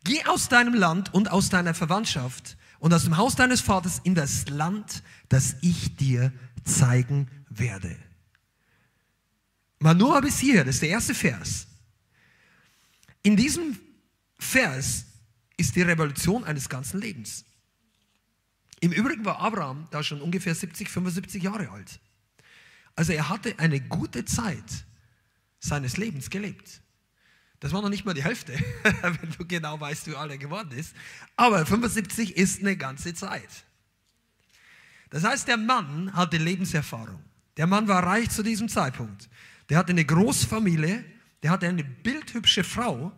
geh aus deinem Land und aus deiner Verwandtschaft und aus dem Haus deines Vaters in das Land, das ich dir zeigen werde. Manoah bis hier, das ist der erste Vers. In diesem Vers ist die Revolution eines ganzen Lebens. Im Übrigen war Abraham da schon ungefähr 70, 75 Jahre alt. Also er hatte eine gute Zeit seines Lebens gelebt. Das war noch nicht mal die Hälfte, wenn du genau weißt, wie alt er geworden ist. Aber 75 ist eine ganze Zeit. Das heißt, der Mann hatte Lebenserfahrung. Der Mann war reich zu diesem Zeitpunkt. Der hatte eine Großfamilie, der hatte eine bildhübsche Frau,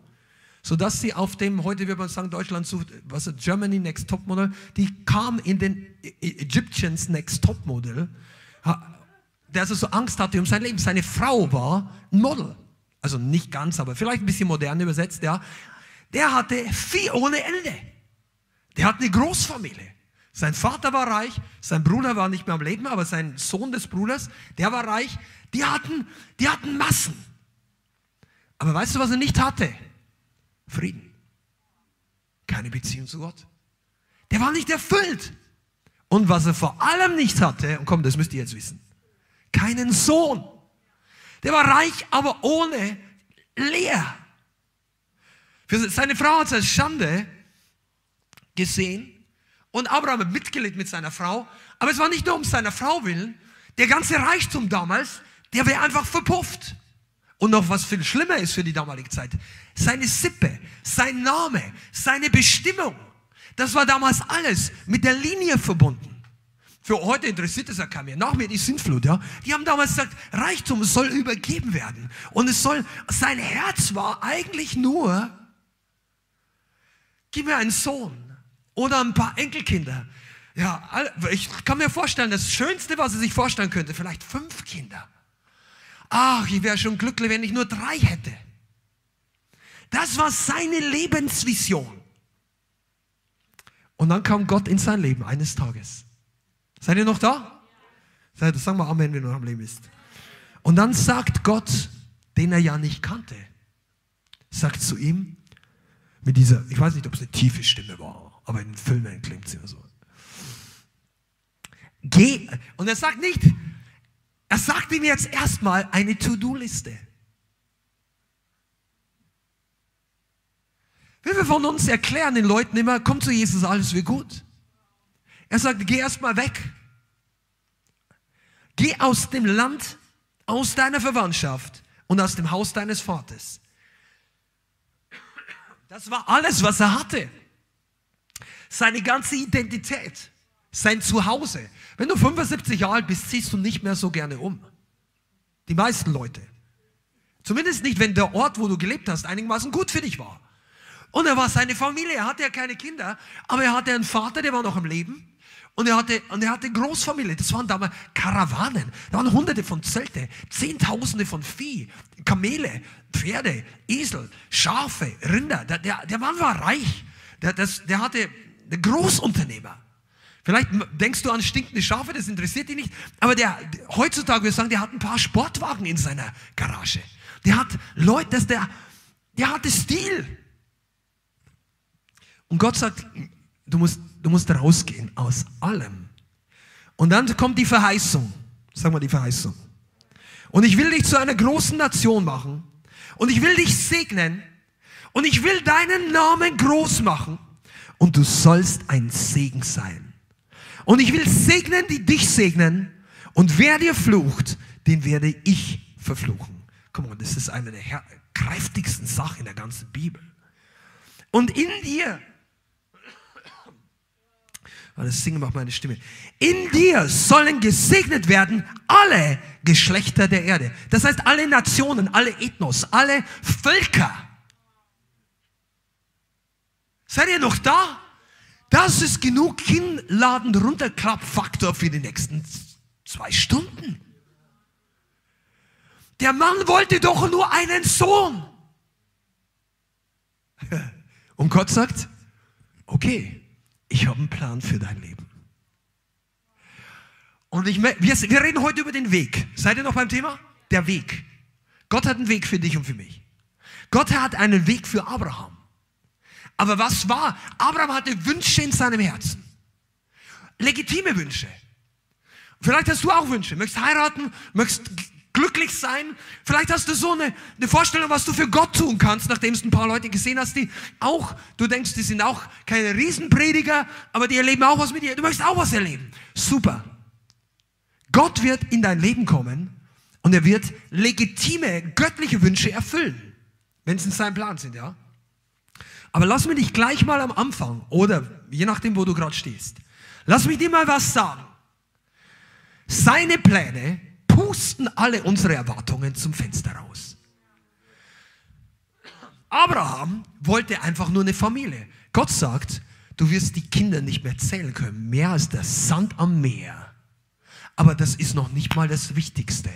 sodass sie auf dem, heute würde man sagen, Deutschland sucht, was ist Germany Next Top Model, die kam in den e-, e-, Egyptians Next Top Model, der also so Angst hatte um sein Leben. Seine Frau war ein Model. Also nicht ganz, aber vielleicht ein bisschen modern übersetzt, ja. Der hatte Vieh ohne Ende. Der hat eine Großfamilie. Sein Vater war reich, sein Bruder war nicht mehr am Leben, aber sein Sohn des Bruders, der war reich. Die hatten, die hatten Massen. Aber weißt du, was er nicht hatte? Frieden. Keine Beziehung zu Gott. Der war nicht erfüllt. Und was er vor allem nicht hatte, und komm, das müsst ihr jetzt wissen, keinen Sohn. Der war reich, aber ohne leer. Für seine Frau hat es als Schande gesehen und Abraham hat mitgelegt mit seiner Frau. Aber es war nicht nur um seiner Frau willen. Der ganze Reichtum damals, der wäre einfach verpufft. Und noch was viel schlimmer ist für die damalige Zeit, seine Sippe, sein Name, seine Bestimmung, das war damals alles mit der Linie verbunden. Für heute interessiert es ja keinen mehr. Nach mir die Sintflut, ja. Die haben damals gesagt, Reichtum soll übergeben werden. Und es soll, sein Herz war eigentlich nur, gib mir einen Sohn oder ein paar Enkelkinder. Ja, ich kann mir vorstellen, das Schönste, was er sich vorstellen könnte, vielleicht fünf Kinder. Ach, ich wäre schon glücklich, wenn ich nur drei hätte. Das war seine Lebensvision. Und dann kam Gott in sein Leben eines Tages. Seid ihr noch da? Seid, sag mal Amen, wenn du noch am Leben bist. Und dann sagt Gott, den er ja nicht kannte, sagt zu ihm, mit dieser, ich weiß nicht, ob es eine tiefe Stimme war, aber in Filmen klingt sie immer so. Geh, und er sagt nicht, er sagt ihm jetzt erstmal eine To-Do-Liste. Wie wir von uns erklären den Leuten immer, komm zu Jesus, alles wird gut. Er sagt, geh erstmal weg. Geh aus dem Land, aus deiner Verwandtschaft und aus dem Haus deines Vaters. Das war alles, was er hatte. Seine ganze Identität, sein Zuhause. Wenn du 75 Jahre alt bist, ziehst du nicht mehr so gerne um. Die meisten Leute. Zumindest nicht, wenn der Ort, wo du gelebt hast, einigermaßen gut für dich war. Und er war seine Familie, er hatte ja keine Kinder, aber er hatte einen Vater, der war noch am Leben. Und er hatte, und er hatte Großfamilie. Das waren damals Karawanen. Da waren hunderte von Zelte, zehntausende von Vieh, Kamele, Pferde, Esel, Schafe, Rinder. Der, der, der Mann war reich. Der, das, der hatte der Großunternehmer. Vielleicht denkst du an stinkende Schafe, das interessiert dich nicht. Aber der, heutzutage ich sagen, der hat ein paar Sportwagen in seiner Garage. Der hat Leute, das der, der hatte Stil. Und Gott sagt, du musst, du musst rausgehen aus allem. Und dann kommt die Verheißung. Sag mal die Verheißung. Und ich will dich zu einer großen Nation machen. Und ich will dich segnen. Und ich will deinen Namen groß machen. Und du sollst ein Segen sein. Und ich will segnen, die dich segnen. Und wer dir flucht, den werde ich verfluchen. Komm on, das ist eine der kräftigsten Sachen in der ganzen Bibel. Und in dir das Singen macht meine Stimme. In dir sollen gesegnet werden alle Geschlechter der Erde. Das heißt, alle Nationen, alle Ethnos, alle Völker. Seid ihr noch da? Das ist genug Kinnladen runterklappfaktor für die nächsten zwei Stunden. Der Mann wollte doch nur einen Sohn. Und Gott sagt, okay, ich habe einen Plan für dein Leben. Und ich, wir, wir reden heute über den Weg. Seid ihr noch beim Thema? Der Weg. Gott hat einen Weg für dich und für mich. Gott hat einen Weg für Abraham. Aber was war? Abraham hatte Wünsche in seinem Herzen. Legitime Wünsche. Vielleicht hast du auch Wünsche. Möchtest heiraten, möchtest glücklich sein. Vielleicht hast du so eine, eine Vorstellung, was du für Gott tun kannst, nachdem du ein paar Leute gesehen hast, die auch, du denkst, die sind auch keine Riesenprediger, aber die erleben auch was mit dir. Du möchtest auch was erleben. Super. Gott wird in dein Leben kommen und er wird legitime göttliche Wünsche erfüllen, wenn es in seinem Plan sind, ja. Aber lass mich dich gleich mal am Anfang oder je nachdem, wo du gerade stehst, lass mich dir mal was sagen. Seine Pläne pusten alle unsere Erwartungen zum Fenster raus. Abraham wollte einfach nur eine Familie. Gott sagt, du wirst die Kinder nicht mehr zählen können, mehr als der Sand am Meer. Aber das ist noch nicht mal das Wichtigste.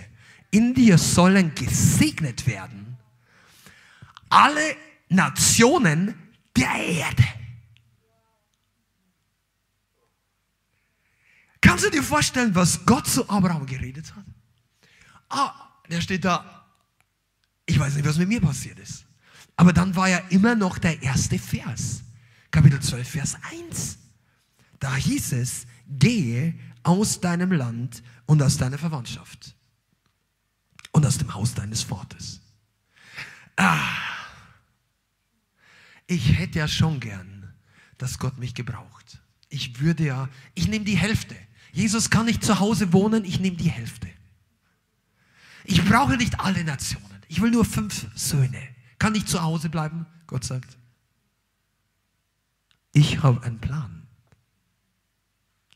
In dir sollen gesegnet werden alle Nationen der Erde. Kannst du dir vorstellen, was Gott zu Abraham geredet hat? Ah, der steht da. Ich weiß nicht, was mit mir passiert ist. Aber dann war ja immer noch der erste Vers. Kapitel 12, Vers 1. Da hieß es, gehe aus deinem Land und aus deiner Verwandtschaft und aus dem Haus deines Vaters. Ah, ich hätte ja schon gern, dass Gott mich gebraucht. Ich würde ja, ich nehme die Hälfte. Jesus kann nicht zu Hause wohnen, ich nehme die Hälfte. Ich brauche nicht alle Nationen. Ich will nur fünf Söhne. Kann nicht zu Hause bleiben? Gott sagt, ich habe einen Plan.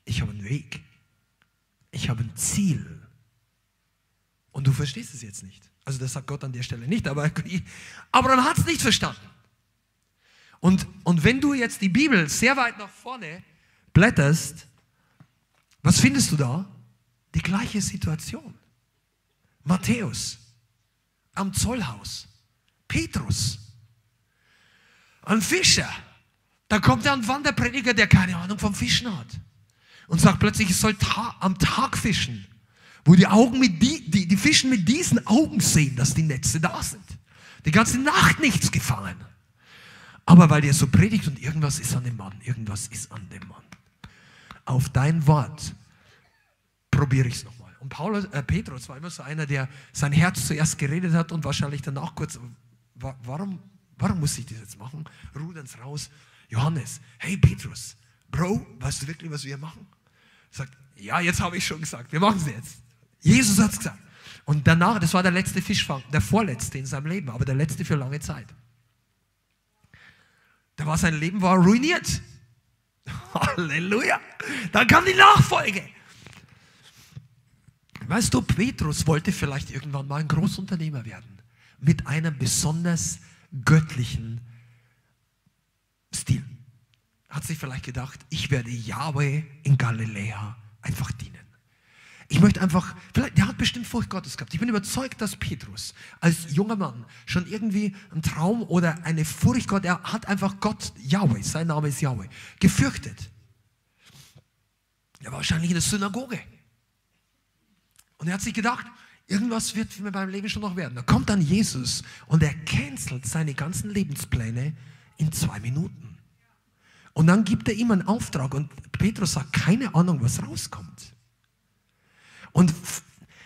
Ich habe einen Weg. Ich habe ein Ziel. Und du verstehst es jetzt nicht. Also das sagt Gott an der Stelle nicht, aber Abraham hat es nicht verstanden. Und, und wenn du jetzt die Bibel sehr weit nach vorne blätterst, was findest du da? Die gleiche Situation. Matthäus am Zollhaus, Petrus, ein Fischer. Da kommt ein Wanderprediger, der keine Ahnung vom Fischen hat und sagt plötzlich, ich soll ta am Tag fischen, wo die Augen mit die, die, die Fischen mit diesen Augen sehen, dass die Netze da sind. Die ganze Nacht nichts gefangen. Aber weil der so predigt und irgendwas ist an dem Mann, irgendwas ist an dem Mann. Auf dein Wort probiere ich es nochmal. Und Paulus, äh, Petrus war immer so einer, der sein Herz zuerst geredet hat und wahrscheinlich danach kurz, warum, warum muss ich das jetzt machen? Ruderns raus. Johannes, hey Petrus, Bro, weißt du wirklich, was wir machen? Sagt, ja, jetzt habe ich schon gesagt, wir machen es jetzt. Jesus hat es gesagt. Und danach, das war der letzte Fischfang, der vorletzte in seinem Leben, aber der letzte für lange Zeit. Da war sein Leben war ruiniert. Halleluja. Dann kam die Nachfolge. Weißt du, Petrus wollte vielleicht irgendwann mal ein Großunternehmer werden. Mit einem besonders göttlichen Stil. Hat sich vielleicht gedacht, ich werde Yahweh in Galiläa einfach dienen. Ich möchte einfach, vielleicht, der hat bestimmt Furcht Gottes gehabt. Ich bin überzeugt, dass Petrus als junger Mann schon irgendwie einen Traum oder eine Furcht Gott, er hat einfach Gott, Yahweh, sein Name ist Yahweh, gefürchtet. Er war wahrscheinlich in der Synagoge. Und er hat sich gedacht, irgendwas wird mir beim Leben schon noch werden. Da kommt dann Jesus und er cancelt seine ganzen Lebenspläne in zwei Minuten. Und dann gibt er ihm einen Auftrag und Petrus sagt, keine Ahnung, was rauskommt. Und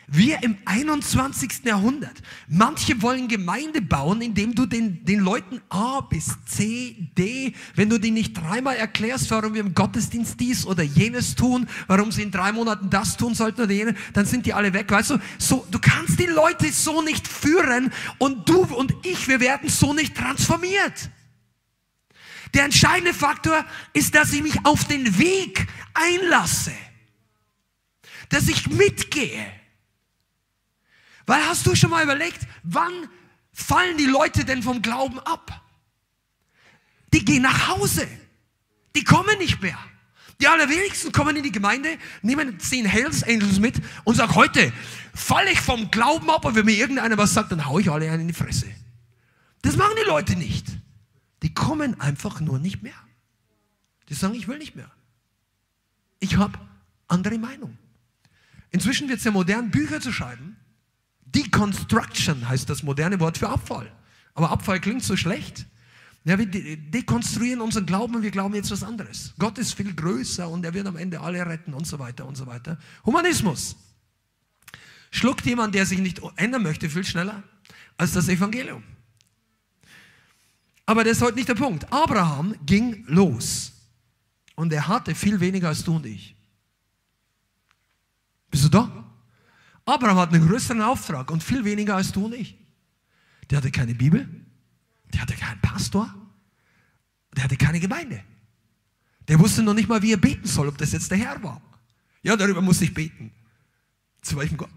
wir im 21. Jahrhundert. Manche wollen Gemeinde bauen, indem du den, den Leuten A bis C, D, wenn du denen nicht dreimal erklärst, warum wir im Gottesdienst dies oder jenes tun, warum sie in drei Monaten das tun sollten oder jenes, dann sind die alle weg. Weißt du, so, du kannst die Leute so nicht führen und du und ich, wir werden so nicht transformiert. Der entscheidende Faktor ist, dass ich mich auf den Weg einlasse dass ich mitgehe. Weil hast du schon mal überlegt, wann fallen die Leute denn vom Glauben ab? Die gehen nach Hause. Die kommen nicht mehr. Die allerwenigsten kommen in die Gemeinde, nehmen zehn Hells Angels mit und sagen, heute, falle ich vom Glauben ab und wenn mir irgendeiner was sagt, dann haue ich alle einen in die Fresse. Das machen die Leute nicht. Die kommen einfach nur nicht mehr. Die sagen, ich will nicht mehr. Ich habe andere Meinung. Inzwischen wird es ja modern, Bücher zu schreiben. Deconstruction heißt das moderne Wort für Abfall. Aber Abfall klingt so schlecht. Ja, wir dekonstruieren unseren Glauben und wir glauben jetzt was anderes. Gott ist viel größer und er wird am Ende alle retten und so weiter und so weiter. Humanismus. Schluckt jemand, der sich nicht ändern möchte, viel schneller als das Evangelium. Aber das ist heute nicht der Punkt. Abraham ging los und er hatte viel weniger als du und ich. Bist du da? Abraham hat einen größeren Auftrag und viel weniger als du und ich. Der hatte keine Bibel, der hatte keinen Pastor, der hatte keine Gemeinde. Der wusste noch nicht mal, wie er beten soll, ob das jetzt der Herr war. Ja, darüber musste ich beten. Zu welchem Gott?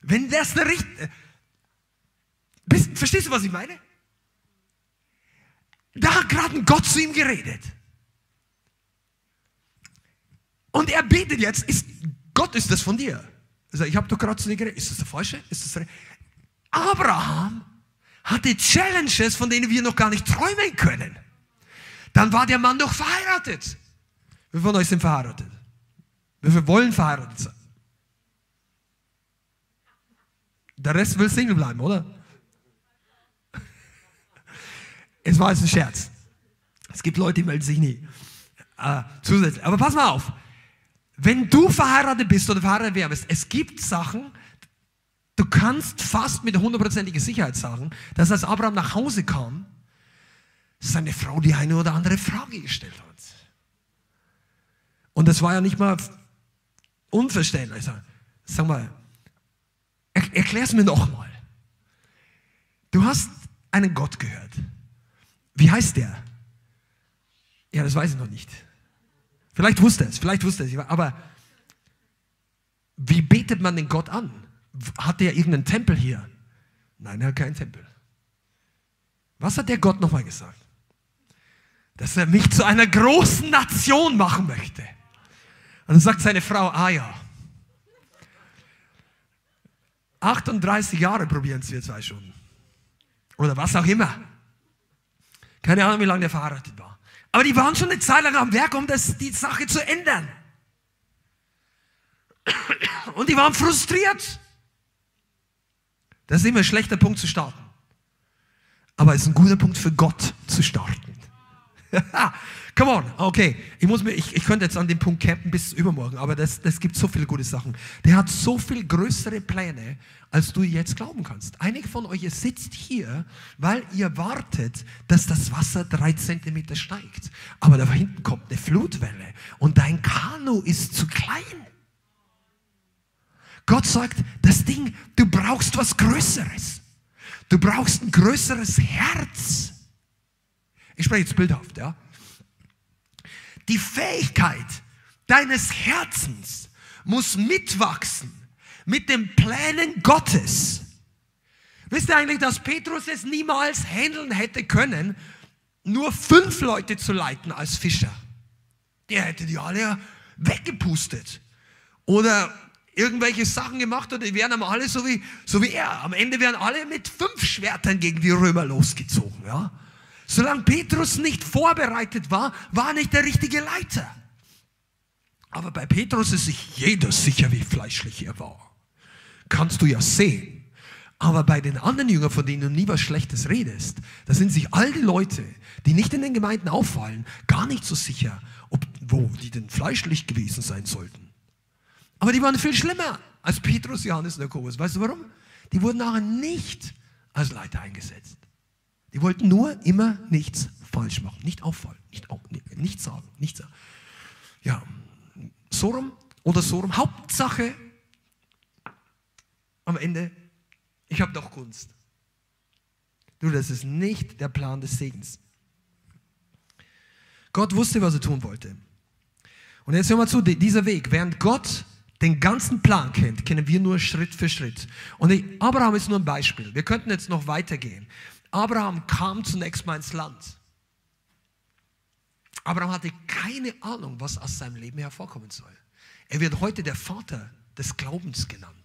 Wenn das eine Richt... Verstehst du, was ich meine? Da hat gerade ein Gott zu ihm geredet. Und er betet jetzt, ist, Gott ist das von dir. Ich habe doch gerade zu dir geredet. Ist das der falsche? Ist das der Abraham hatte Challenges, von denen wir noch gar nicht träumen können. Dann war der Mann doch verheiratet. Wie von euch sind verheiratet? Viele wollen verheiratet sein? Der Rest will Single bleiben, oder? Es war jetzt ein Scherz. Es gibt Leute, die melden sich nie. Äh, zusätzlich. Aber pass mal auf. Wenn du verheiratet bist oder verheiratet wärst, es gibt Sachen, du kannst fast mit hundertprozentiger Sicherheit sagen, dass als Abraham nach Hause kam, seine Frau die eine oder andere Frage gestellt hat. Und das war ja nicht mal unverständlich. Sag mal, er, erklär's mir nochmal. Du hast einen Gott gehört. Wie heißt der? Ja, das weiß ich noch nicht. Vielleicht wusste es, vielleicht wusste es, aber wie betet man den Gott an? Hat der irgendeinen Tempel hier? Nein, er hat keinen Tempel. Was hat der Gott nochmal gesagt? Dass er mich zu einer großen Nation machen möchte. Und dann sagt seine Frau, ah ja. 38 Jahre probieren es wir zwei schon. Oder was auch immer. Keine Ahnung, wie lange der verheiratet war. Aber die waren schon eine Zeit lang am Werk, um das, die Sache zu ändern. Und die waren frustriert. Das ist immer ein schlechter Punkt zu starten. Aber es ist ein guter Punkt für Gott zu starten. Come on, okay. Ich, muss mir, ich, ich könnte jetzt an dem Punkt campen bis übermorgen, aber das, das gibt so viele gute Sachen. Der hat so viel größere Pläne, als du jetzt glauben kannst. Einige von euch, sitzt hier, weil ihr wartet, dass das Wasser drei Zentimeter steigt. Aber da hinten kommt eine Flutwelle und dein Kanu ist zu klein. Gott sagt, das Ding, du brauchst was Größeres. Du brauchst ein größeres Herz. Ich spreche jetzt bildhaft, ja. Die Fähigkeit deines Herzens muss mitwachsen mit den Plänen Gottes. Wisst ihr eigentlich, dass Petrus es niemals handeln hätte können, nur fünf Leute zu leiten als Fischer? Der hätte die alle weggepustet. Oder irgendwelche Sachen gemacht und die wären aber alle so wie, so wie er. Am Ende wären alle mit fünf Schwertern gegen die Römer losgezogen. Ja? Solange Petrus nicht vorbereitet war, war nicht der richtige Leiter. Aber bei Petrus ist sich jeder sicher, wie fleischlich er war. Kannst du ja sehen. Aber bei den anderen Jüngern, von denen du nie was Schlechtes redest, da sind sich all die Leute, die nicht in den Gemeinden auffallen, gar nicht so sicher, ob, wo die denn fleischlich gewesen sein sollten. Aber die waren viel schlimmer als Petrus, Johannes und Jakobus. Weißt du warum? Die wurden nachher nicht als Leiter eingesetzt. Die wollten nur immer nichts falsch machen, nicht auffallen, nicht, auf, nichts sagen, nichts sagen. Ja, Sorum oder Sorum, Hauptsache am Ende, ich habe doch Kunst. Du, das ist nicht der Plan des Segens. Gott wusste, was er tun wollte. Und jetzt hör mal zu, dieser Weg, während Gott den ganzen Plan kennt, kennen wir nur Schritt für Schritt. Und Abraham ist nur ein Beispiel. Wir könnten jetzt noch weitergehen. Abraham kam zunächst mal ins Land. Abraham hatte keine Ahnung, was aus seinem Leben hervorkommen soll. Er wird heute der Vater des Glaubens genannt.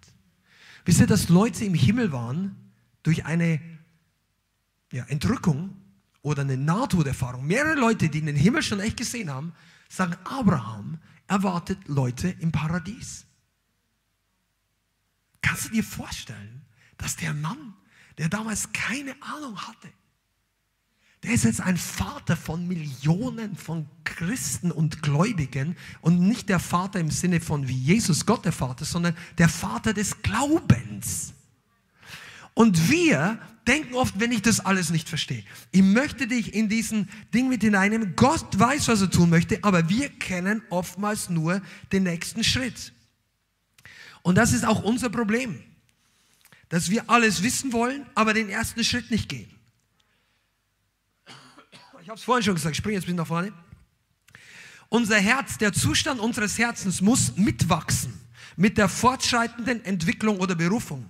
Wisst ihr, dass Leute im Himmel waren durch eine ja, Entrückung oder eine Nahtoderfahrung? Mehrere Leute, die den Himmel schon echt gesehen haben, sagen, Abraham erwartet Leute im Paradies. Kannst du dir vorstellen, dass der Mann, der damals keine Ahnung hatte, der ist jetzt ein Vater von Millionen von Christen und Gläubigen und nicht der Vater im Sinne von wie Jesus Gott der Vater, sondern der Vater des Glaubens. Und wir denken oft, wenn ich das alles nicht verstehe, ich möchte dich in diesen Ding mit hineinnehmen. Gott weiß, was er tun möchte, aber wir kennen oftmals nur den nächsten Schritt. Und das ist auch unser Problem, dass wir alles wissen wollen, aber den ersten Schritt nicht gehen. Ich habe es vorhin schon gesagt, ich springe jetzt ein nach vorne. Unser Herz, der Zustand unseres Herzens muss mitwachsen mit der fortschreitenden Entwicklung oder Berufung.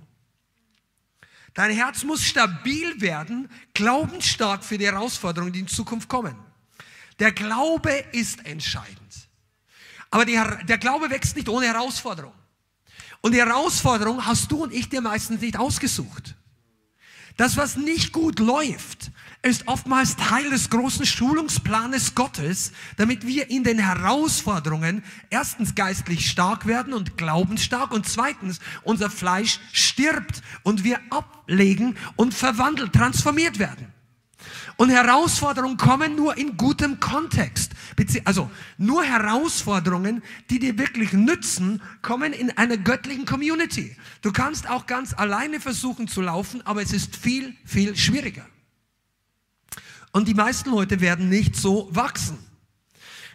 Dein Herz muss stabil werden, glaubensstark für die Herausforderungen, die in Zukunft kommen. Der Glaube ist entscheidend. Aber die, der Glaube wächst nicht ohne Herausforderung. Und die Herausforderung hast du und ich dir meistens nicht ausgesucht. Das, was nicht gut läuft, ist oftmals Teil des großen Schulungsplanes Gottes, damit wir in den Herausforderungen erstens geistlich stark werden und glaubensstark und zweitens unser Fleisch stirbt und wir ablegen und verwandelt, transformiert werden. Und Herausforderungen kommen nur in gutem Kontext. Also nur Herausforderungen, die dir wirklich nützen, kommen in einer göttlichen Community. Du kannst auch ganz alleine versuchen zu laufen, aber es ist viel, viel schwieriger. Und die meisten Leute werden nicht so wachsen.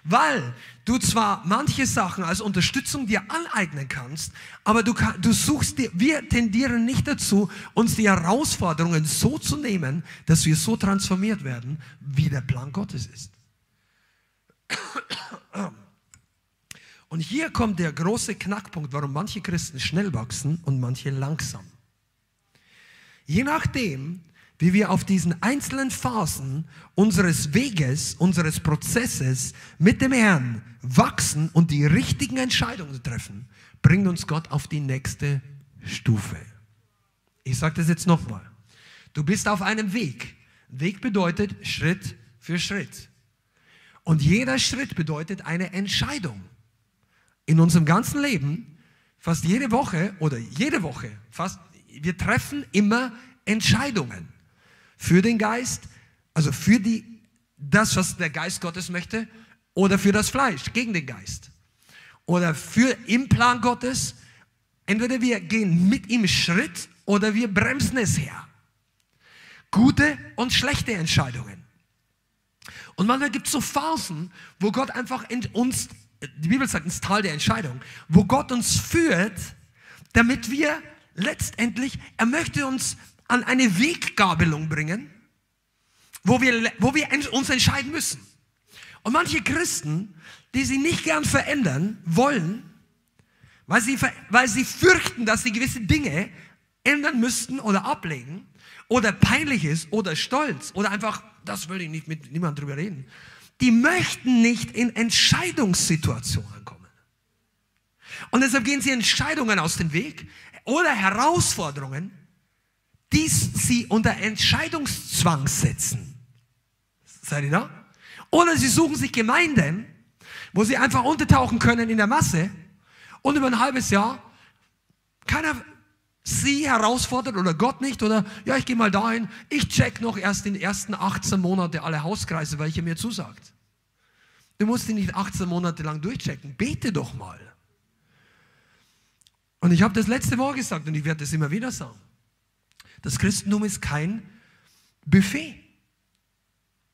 Weil du zwar manche Sachen als Unterstützung dir aneignen kannst, aber du, du suchst dir, wir tendieren nicht dazu, uns die Herausforderungen so zu nehmen, dass wir so transformiert werden, wie der Plan Gottes ist. Und hier kommt der große Knackpunkt, warum manche Christen schnell wachsen und manche langsam. Je nachdem, wie wir auf diesen einzelnen Phasen unseres Weges, unseres Prozesses mit dem Herrn wachsen und die richtigen Entscheidungen treffen, bringt uns Gott auf die nächste Stufe. Ich sage das jetzt nochmal. Du bist auf einem Weg. Weg bedeutet Schritt für Schritt. Und jeder Schritt bedeutet eine Entscheidung. In unserem ganzen Leben, fast jede Woche oder jede Woche, fast, wir treffen immer Entscheidungen für den Geist, also für die, das, was der Geist Gottes möchte, oder für das Fleisch, gegen den Geist. Oder für im Plan Gottes. Entweder wir gehen mit ihm Schritt oder wir bremsen es her. Gute und schlechte Entscheidungen. Und manchmal gibt es so Phasen, wo Gott einfach uns, die Bibel sagt, ins Tal der Entscheidung, wo Gott uns führt, damit wir letztendlich, er möchte uns an eine Weggabelung bringen, wo wir, wo wir uns entscheiden müssen. Und manche Christen, die sie nicht gern verändern wollen, weil sie, weil sie fürchten, dass sie gewisse Dinge ändern müssten oder ablegen, oder peinlich ist, oder stolz, oder einfach, das will ich nicht mit niemandem drüber reden, die möchten nicht in Entscheidungssituationen kommen. Und deshalb gehen sie Entscheidungen aus dem Weg oder Herausforderungen, die sie unter Entscheidungszwang setzen. Seid ihr da? Oder sie suchen sich Gemeinden, wo sie einfach untertauchen können in der Masse und über ein halbes Jahr keiner sie herausfordert oder Gott nicht oder ja, ich gehe mal dahin, ich check noch erst in den ersten 18 Monate alle Hauskreise, welche mir zusagt. Du musst die nicht 18 Monate lang durchchecken, bete doch mal. Und ich habe das letzte Woche gesagt und ich werde das immer wieder sagen. Das Christentum ist kein Buffet.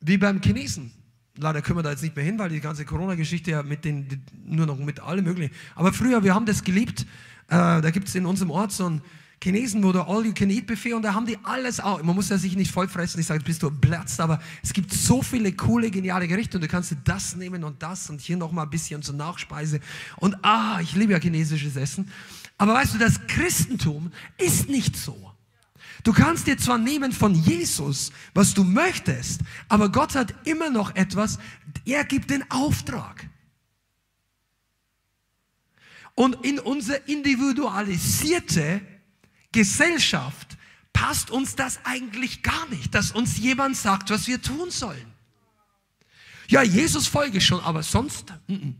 Wie beim Chinesen. Leider können wir da jetzt nicht mehr hin, weil die ganze Corona-Geschichte ja mit den, nur noch mit allem möglichen. Aber früher, wir haben das geliebt. Äh, da gibt es in unserem Ort so einen Chinesen, wo der All-You-Can-Eat-Buffet und da haben die alles auch. Man muss ja sich nicht vollfressen, ich sage, bist du platzt, aber es gibt so viele coole, geniale Gerichte und du kannst das nehmen und das und hier nochmal ein bisschen zur Nachspeise. Und ah, ich liebe ja chinesisches Essen. Aber weißt du, das Christentum ist nicht so. Du kannst dir zwar nehmen von Jesus, was du möchtest, aber Gott hat immer noch etwas, er gibt den Auftrag. Und in unser individualisierte Gesellschaft passt uns das eigentlich gar nicht, dass uns jemand sagt, was wir tun sollen. Ja, Jesus folge schon, aber sonst mm -mm.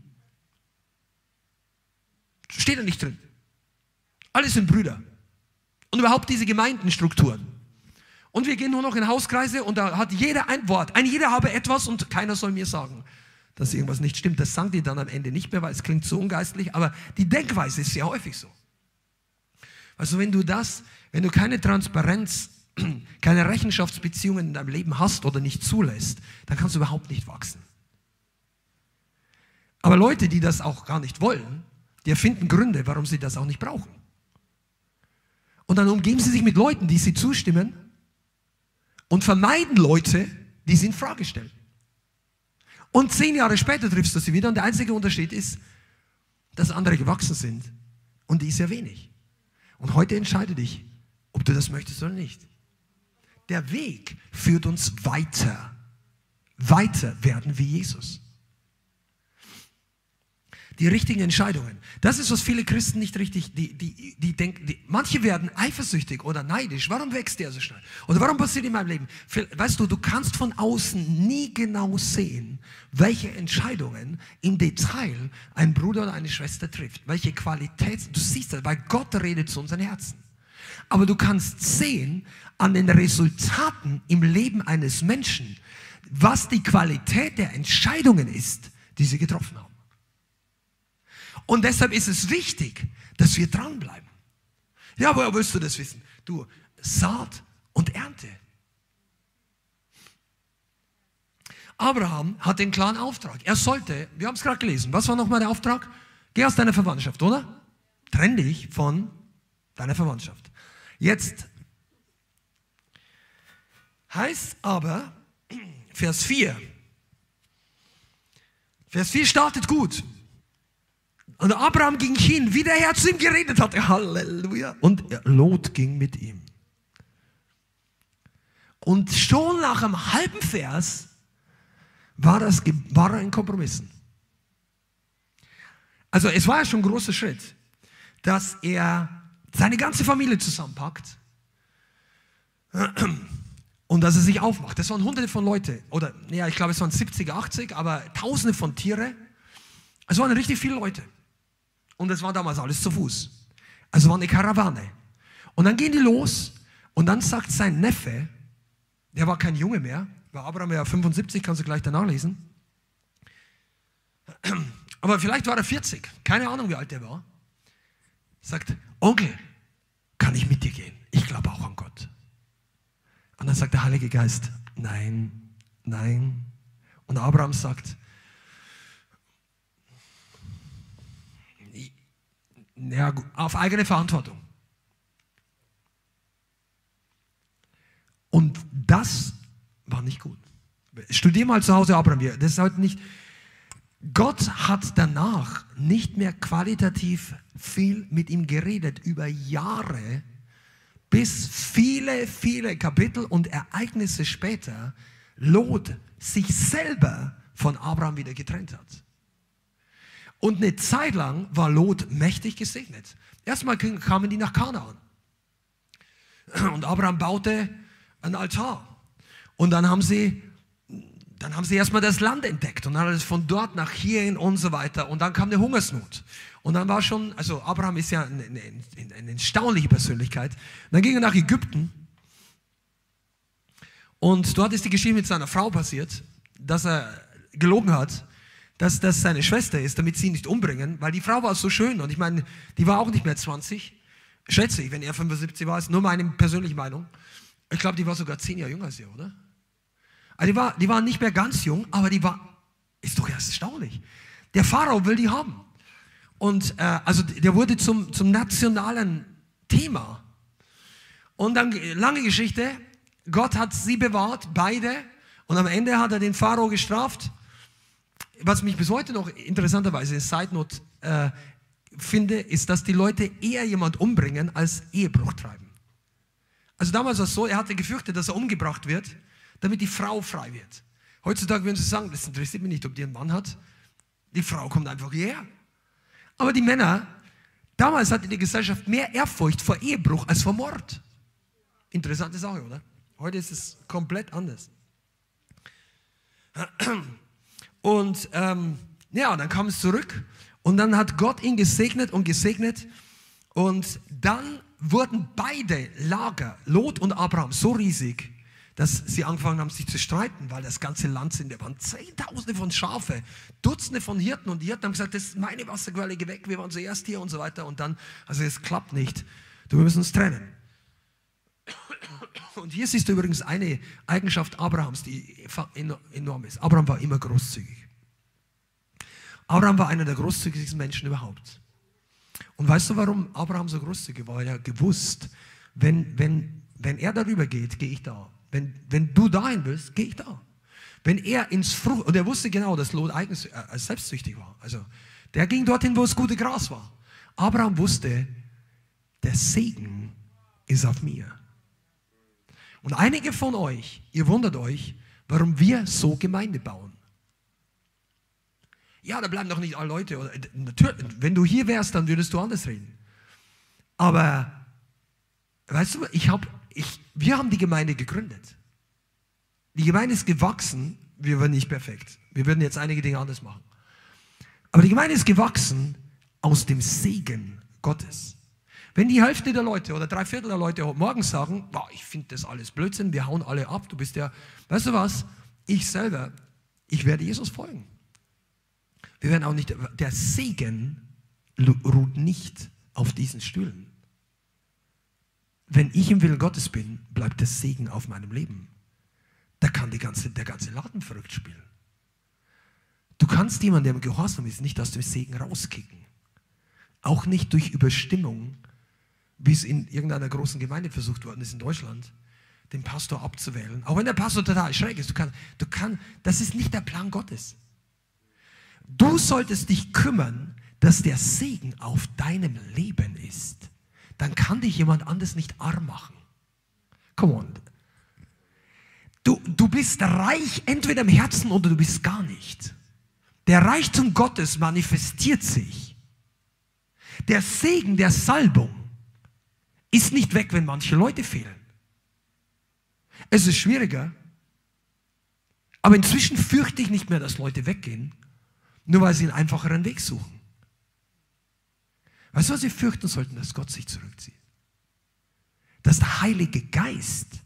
steht da nicht drin. Alles sind Brüder. Und überhaupt diese Gemeindenstrukturen. Und wir gehen nur noch in Hauskreise und da hat jeder ein Wort. Ein jeder habe etwas und keiner soll mir sagen, dass irgendwas nicht stimmt. Das sagen die dann am Ende nicht mehr, weil es klingt so ungeistlich, aber die Denkweise ist sehr häufig so. Also wenn du das, wenn du keine Transparenz, keine Rechenschaftsbeziehungen in deinem Leben hast oder nicht zulässt, dann kannst du überhaupt nicht wachsen. Aber Leute, die das auch gar nicht wollen, die erfinden Gründe, warum sie das auch nicht brauchen. Und dann umgeben sie sich mit Leuten, die sie zustimmen und vermeiden Leute, die sie in Frage stellen. Und zehn Jahre später triffst du sie wieder und der einzige Unterschied ist, dass andere gewachsen sind und die sehr wenig. Und heute entscheide dich, ob du das möchtest oder nicht. Der Weg führt uns weiter. Weiter werden wie Jesus die richtigen Entscheidungen. Das ist, was viele Christen nicht richtig, die, die, die denken, die, manche werden eifersüchtig oder neidisch. Warum wächst der so schnell? Oder warum passiert in meinem Leben? Weißt du, du kannst von außen nie genau sehen, welche Entscheidungen im Detail ein Bruder oder eine Schwester trifft. Welche Qualität, du siehst das, weil Gott redet zu unseren Herzen. Aber du kannst sehen an den Resultaten im Leben eines Menschen, was die Qualität der Entscheidungen ist, die sie getroffen haben. Und deshalb ist es wichtig, dass wir dranbleiben. Ja, woher willst du das wissen? Du, Saat und Ernte. Abraham hat den klaren Auftrag. Er sollte, wir haben es gerade gelesen, was war nochmal der Auftrag? Geh aus deiner Verwandtschaft, oder? Trenn dich von deiner Verwandtschaft. Jetzt heißt aber, Vers 4, Vers 4 startet gut. Und Abraham ging hin, wie der Herr zu ihm geredet hatte. Halleluja. Und Lot ging mit ihm. Und schon nach einem halben Vers war, das, war er in Kompromissen. Also es war ja schon ein großer Schritt, dass er seine ganze Familie zusammenpackt und dass er sich aufmacht. Das waren hunderte von Leuten, oder ja, ich glaube es waren 70, 80, aber tausende von Tiere. Es waren richtig viele Leute. Und es war damals alles zu Fuß. Also war eine Karawane. Und dann gehen die los und dann sagt sein Neffe, der war kein Junge mehr, war Abraham ja 75, kannst du gleich danach lesen. Aber vielleicht war er 40, keine Ahnung, wie alt er war. Sagt, Onkel, kann ich mit dir gehen? Ich glaube auch an Gott. Und dann sagt der Heilige Geist, nein, nein. Und Abraham sagt, ja, auf eigene Verantwortung. Und das war nicht gut. Studier mal zu Hause Abraham. Das ist heute nicht. Gott hat danach nicht mehr qualitativ viel mit ihm geredet, über Jahre, bis viele, viele Kapitel und Ereignisse später Lot sich selber von Abraham wieder getrennt hat. Und eine Zeit lang war Lot mächtig gesegnet. Erstmal kamen die nach Kanaan. Und Abraham baute einen Altar. Und dann haben sie, dann haben sie erstmal das Land entdeckt und dann alles von dort nach hierhin und so weiter. Und dann kam eine Hungersnot. Und dann war schon, also Abraham ist ja eine, eine, eine erstaunliche Persönlichkeit. Und dann ging er nach Ägypten. Und dort ist die Geschichte mit seiner Frau passiert, dass er gelogen hat dass das seine Schwester ist, damit sie ihn nicht umbringen, weil die Frau war so schön und ich meine, die war auch nicht mehr 20, schätze ich, wenn er 75 war, ist nur meine persönliche Meinung. Ich glaube, die war sogar zehn Jahre jünger als er, oder? Also die war, die war nicht mehr ganz jung, aber die war, ist doch erst erstaunlich. Der Pharao will die haben. Und äh, also der wurde zum, zum nationalen Thema. Und dann, lange Geschichte, Gott hat sie bewahrt, beide. Und am Ende hat er den Pharao gestraft was mich bis heute noch interessanterweise in Side Note äh, finde, ist, dass die Leute eher jemand umbringen, als Ehebruch treiben. Also damals war es so, er hatte gefürchtet, dass er umgebracht wird, damit die Frau frei wird. Heutzutage würden sie sagen, das interessiert mich nicht, ob die einen Mann hat. Die Frau kommt einfach hierher. Aber die Männer, Damals hatte die Gesellschaft mehr Ehrfurcht vor Ehebruch als vor Mord. Interessante Sache, oder? Heute ist es komplett anders. Und ähm, ja, dann kam es zurück und dann hat Gott ihn gesegnet und gesegnet und dann wurden beide Lager, Lot und Abraham, so riesig, dass sie angefangen haben, sich zu streiten, weil das ganze Land sind. Da waren Zehntausende von Schafe, Dutzende von Hirten und die Hirten haben gesagt, das ist meine Wasserquelle, geh weg, wir waren zuerst hier und so weiter. Und dann, also es klappt nicht, du, wir müssen uns trennen. Und hier siehst du übrigens eine Eigenschaft Abrahams, die enorm ist. Abraham war immer großzügig. Abraham war einer der großzügigsten Menschen überhaupt. Und weißt du, warum Abraham so großzügig war? Er hat gewusst, wenn, wenn, wenn er darüber geht, gehe ich da. Wenn, wenn du dahin willst, gehe ich da. Wenn er ins Frucht, und er wusste genau, dass Lot eigens, äh, selbstsüchtig war. Also, der ging dorthin, wo das gute Gras war. Abraham wusste, der Segen ist auf mir. Und einige von euch, ihr wundert euch, warum wir so Gemeinde bauen. Ja, da bleiben doch nicht alle Leute. Oder, natürlich, wenn du hier wärst, dann würdest du anders reden. Aber, weißt du, ich hab, ich, wir haben die Gemeinde gegründet. Die Gemeinde ist gewachsen, wir waren nicht perfekt. Wir würden jetzt einige Dinge anders machen. Aber die Gemeinde ist gewachsen aus dem Segen Gottes. Wenn die Hälfte der Leute oder drei Viertel der Leute morgen sagen, boah, ich finde das alles Blödsinn, wir hauen alle ab, du bist ja, weißt du was, ich selber, ich werde Jesus folgen. Wir werden auch nicht, der Segen ruht nicht auf diesen Stühlen. Wenn ich im Willen Gottes bin, bleibt der Segen auf meinem Leben. Da kann ganze, der ganze Laden verrückt spielen. Du kannst jemanden, der im Gehorsam ist, nicht aus dem Segen rauskicken. Auch nicht durch Überstimmung, wie es in irgendeiner großen Gemeinde versucht worden ist in Deutschland, den Pastor abzuwählen. Auch wenn der Pastor total schräg ist. Du kannst, du kannst, das ist nicht der Plan Gottes. Du solltest dich kümmern, dass der Segen auf deinem Leben ist. Dann kann dich jemand anders nicht arm machen. Come on. Du, du bist reich entweder im Herzen oder du bist gar nicht. Der Reichtum Gottes manifestiert sich. Der Segen der Salbung ist nicht weg, wenn manche Leute fehlen. Es ist schwieriger, aber inzwischen fürchte ich nicht mehr, dass Leute weggehen, nur weil sie einen einfacheren Weg suchen. Weißt du, was sie fürchten sollten, dass Gott sich zurückzieht? Dass der Heilige Geist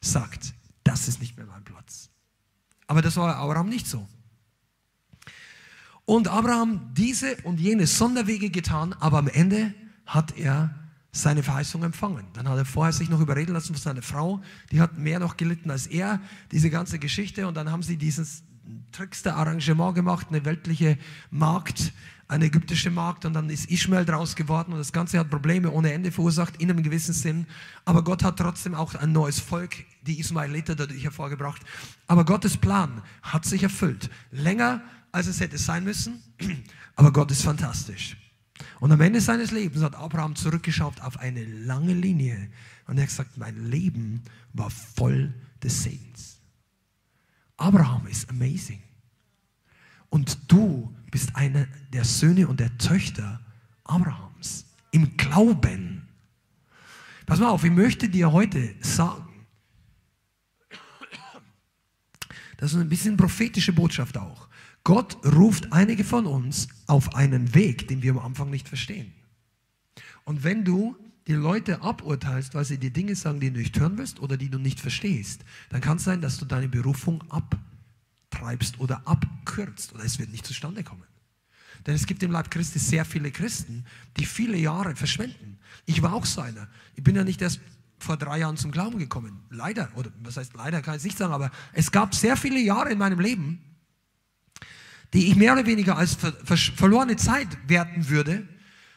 sagt, das ist nicht mehr mein Platz. Aber das war Abraham nicht so. Und Abraham diese und jene Sonderwege getan, aber am Ende hat er seine Verheißung empfangen. Dann hat er vorher sich noch überreden lassen von seiner Frau, die hat mehr noch gelitten als er, diese ganze Geschichte. Und dann haben sie dieses trickste Arrangement gemacht, eine weltliche Markt, eine ägyptische Markt. Und dann ist Ishmael draus geworden und das Ganze hat Probleme ohne Ende verursacht, in einem gewissen Sinn. Aber Gott hat trotzdem auch ein neues Volk, die Ismaeliter, dadurch hervorgebracht. Aber Gottes Plan hat sich erfüllt. Länger, als es hätte sein müssen. Aber Gott ist fantastisch. Und am Ende seines Lebens hat Abraham zurückgeschaut auf eine lange Linie und er hat gesagt, mein Leben war voll des Segens. Abraham ist amazing. Und du bist einer der Söhne und der Töchter Abrahams im Glauben. Pass mal auf, ich möchte dir heute sagen, das ist ein bisschen prophetische Botschaft auch. Gott ruft einige von uns auf einen Weg, den wir am Anfang nicht verstehen. Und wenn du die Leute aburteilst, weil sie die Dinge sagen, die du nicht hören willst oder die du nicht verstehst, dann kann es sein, dass du deine Berufung abtreibst oder abkürzt oder es wird nicht zustande kommen. Denn es gibt im Leib Christi sehr viele Christen, die viele Jahre verschwenden. Ich war auch so einer. Ich bin ja nicht erst vor drei Jahren zum Glauben gekommen. Leider, oder was heißt leider, kann ich nicht sagen, aber es gab sehr viele Jahre in meinem Leben, die ich mehr oder weniger als ver ver verlorene Zeit werten würde,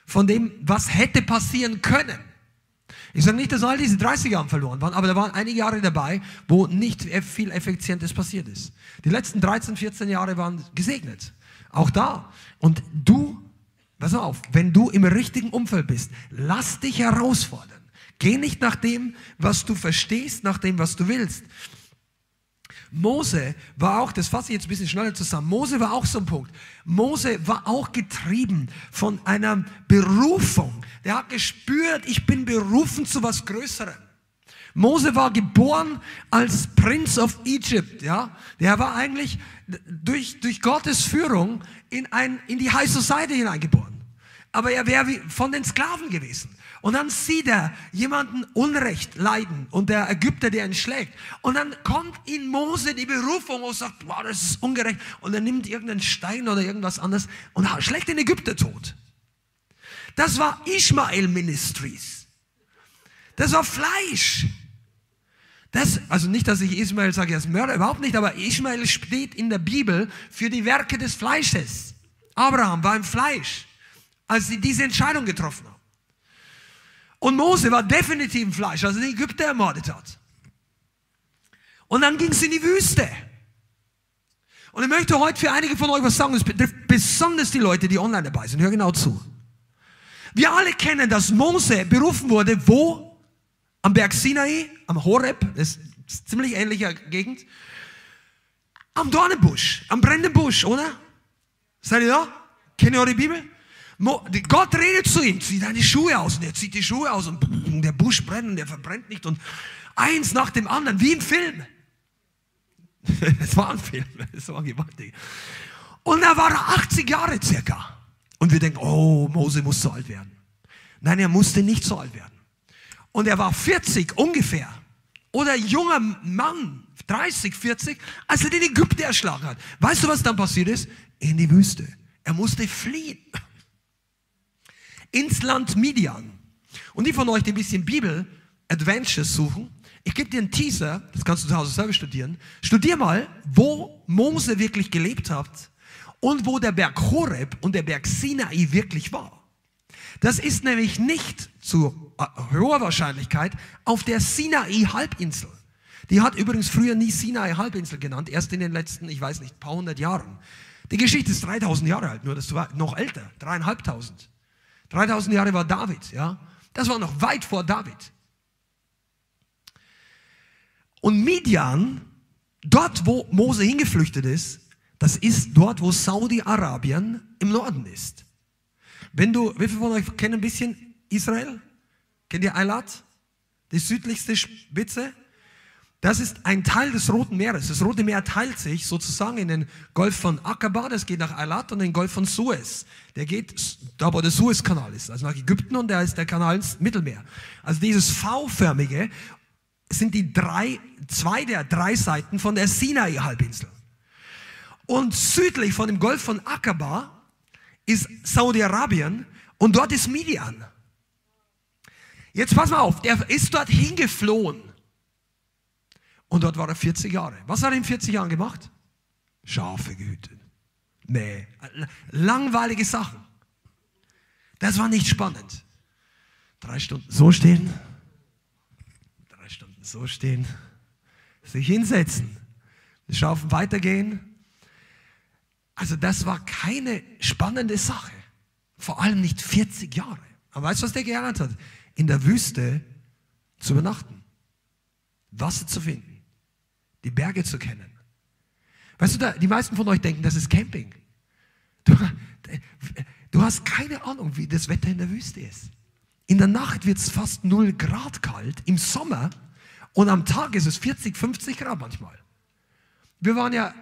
von dem, was hätte passieren können. Ich sage nicht, dass all diese 30 Jahre verloren waren, aber da waren einige Jahre dabei, wo nicht viel Effizientes passiert ist. Die letzten 13, 14 Jahre waren gesegnet. Auch da. Und du, pass auf, wenn du im richtigen Umfeld bist, lass dich herausfordern. Geh nicht nach dem, was du verstehst, nach dem, was du willst. Mose war auch, das fasse ich jetzt ein bisschen schneller zusammen, Mose war auch so ein Punkt. Mose war auch getrieben von einer Berufung. Der hat gespürt, ich bin berufen zu was Größerem. Mose war geboren als Prince of Egypt, ja. Der war eigentlich durch, durch Gottes Führung in, ein, in die High Society hineingeboren. Aber er wäre von den Sklaven gewesen. Und dann sieht er jemanden Unrecht leiden und der Ägypter, der ihn schlägt. Und dann kommt in Mose die Berufung und sagt, wow, das ist ungerecht. Und er nimmt irgendeinen Stein oder irgendwas anderes und schlägt den Ägypter tot. Das war Ishmael Ministries. Das war Fleisch. Das, also nicht, dass ich Ismael sage, er ist Mörder, überhaupt nicht, aber Ismael steht in der Bibel für die Werke des Fleisches. Abraham war im Fleisch, als sie diese Entscheidung getroffen haben. Und Mose war definitiv im Fleisch, als er den Ägypter ermordet hat. Und dann ging es in die Wüste. Und ich möchte heute für einige von euch was sagen, das betrifft besonders die Leute, die online dabei sind. Hör genau zu. Wir alle kennen, dass Mose berufen wurde, wo? Am Berg Sinai, am Horeb, das ist ziemlich ähnliche Gegend. Am Dornenbusch, am brennenden Busch, oder? Seid ihr da? Kennt ihr eure Bibel? Gott redet zu ihm, zieh deine Schuhe aus. Und er zieht die Schuhe aus und der Busch brennt und er verbrennt nicht. Und eins nach dem anderen, wie im Film. Es war ein Film, es war gewaltig. Und da war er 80 Jahre circa. Und wir denken, oh, Mose muss so alt werden. Nein, er musste nicht so alt werden. Und er war 40 ungefähr. Oder junger Mann, 30, 40, als er den Ägypter erschlagen hat. Weißt du, was dann passiert ist? In die Wüste. Er musste fliehen ins Land Midian. Und die von euch, die ein bisschen Bibel Adventures suchen, ich gebe dir einen Teaser, das kannst du zu Hause selber studieren. Studier mal, wo Mose wirklich gelebt hat und wo der Berg Horeb und der Berg Sinai wirklich war. Das ist nämlich nicht zu hoher Wahrscheinlichkeit auf der Sinai-Halbinsel. Die hat übrigens früher nie Sinai-Halbinsel genannt, erst in den letzten, ich weiß nicht, paar hundert Jahren. Die Geschichte ist 3000 Jahre alt, nur das war noch älter, dreieinhalbtausend. 3000 Jahre war David, ja. Das war noch weit vor David. Und Midian, dort wo Mose hingeflüchtet ist, das ist dort, wo Saudi-Arabien im Norden ist. Wenn du, wie viele von euch kennen ein bisschen Israel? Kennt ihr Eilat? Die südlichste Spitze? Das ist ein Teil des Roten Meeres. Das Rote Meer teilt sich sozusagen in den Golf von Aqaba, das geht nach Eilat, und den Golf von Suez. Der geht da, wo der Suezkanal ist, also nach Ägypten, und da ist der Kanal ins Mittelmeer. Also dieses V-förmige sind die drei, zwei der drei Seiten von der Sinai-Halbinsel. Und südlich von dem Golf von Aqaba ist Saudi-Arabien und dort ist Midian. Jetzt pass mal auf, der ist dort hingeflohen und dort war er 40 Jahre. Was hat er in 40 Jahren gemacht? Schafe gehütet. Nee, langweilige Sachen. Das war nicht spannend. Drei Stunden so stehen, drei Stunden so stehen, sich hinsetzen, Schafen weitergehen. Also das war keine spannende Sache. Vor allem nicht 40 Jahre. Aber weißt du, was der gelernt hat? In der Wüste zu übernachten, Wasser zu finden die Berge zu kennen. Weißt du, da, die meisten von euch denken, das ist Camping. Du, du hast keine Ahnung, wie das Wetter in der Wüste ist. In der Nacht wird es fast 0 Grad kalt, im Sommer, und am Tag ist es 40, 50 Grad manchmal. Wir waren ja,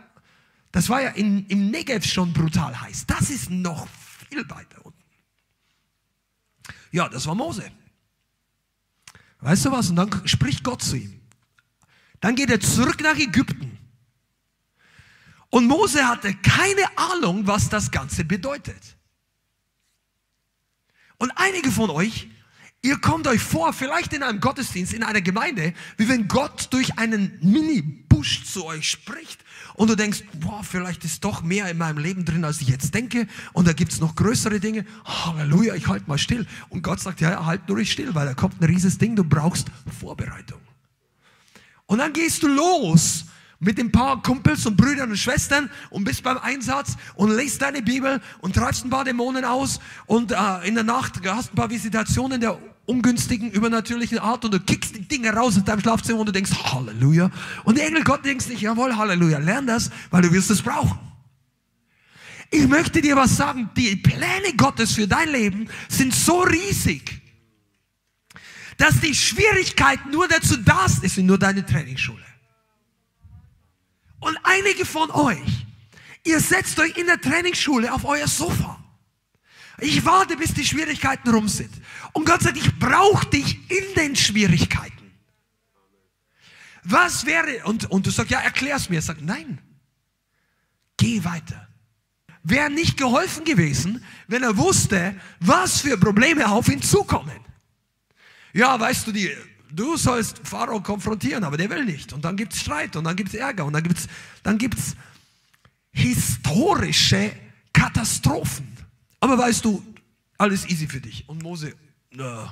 das war ja in, im Negev schon brutal heiß. Das ist noch viel weiter unten. Ja, das war Mose. Weißt du was? Und dann spricht Gott zu ihm. Dann geht er zurück nach Ägypten. Und Mose hatte keine Ahnung, was das Ganze bedeutet. Und einige von euch, ihr kommt euch vor, vielleicht in einem Gottesdienst, in einer Gemeinde, wie wenn Gott durch einen Mini-Busch zu euch spricht. Und du denkst, boah, vielleicht ist doch mehr in meinem Leben drin, als ich jetzt denke. Und da gibt es noch größere Dinge. Halleluja, ich halte mal still. Und Gott sagt, ja, halt nur still, weil da kommt ein rieses Ding, du brauchst Vorbereitung. Und dann gehst du los mit ein paar Kumpels und Brüdern und Schwestern und bist beim Einsatz und lest deine Bibel und treibst ein paar Dämonen aus und äh, in der Nacht hast ein paar Visitationen der ungünstigen, übernatürlichen Art und du kickst die Dinge raus aus deinem Schlafzimmer und du denkst, Halleluja. Und der Engel Gott denkst nicht, jawohl, Halleluja. Lern das, weil du wirst es brauchen. Ich möchte dir was sagen. Die Pläne Gottes für dein Leben sind so riesig, dass die Schwierigkeiten nur dazu da sind, es sind nur deine Trainingsschule. Und einige von euch, ihr setzt euch in der Trainingsschule auf euer Sofa. Ich warte, bis die Schwierigkeiten rum sind. Und Gott sagt, ich brauche dich in den Schwierigkeiten. Was wäre, und, und du sagst, ja, erklär's mir. Er sagt, nein, geh weiter. Wäre nicht geholfen gewesen, wenn er wusste, was für Probleme auf ihn zukommen. Ja, weißt du, die, du sollst Pharao konfrontieren, aber der will nicht. Und dann gibt es Streit und dann gibt es Ärger und dann gibt es dann gibt's historische Katastrophen. Aber weißt du, alles easy für dich. Und Mose, no.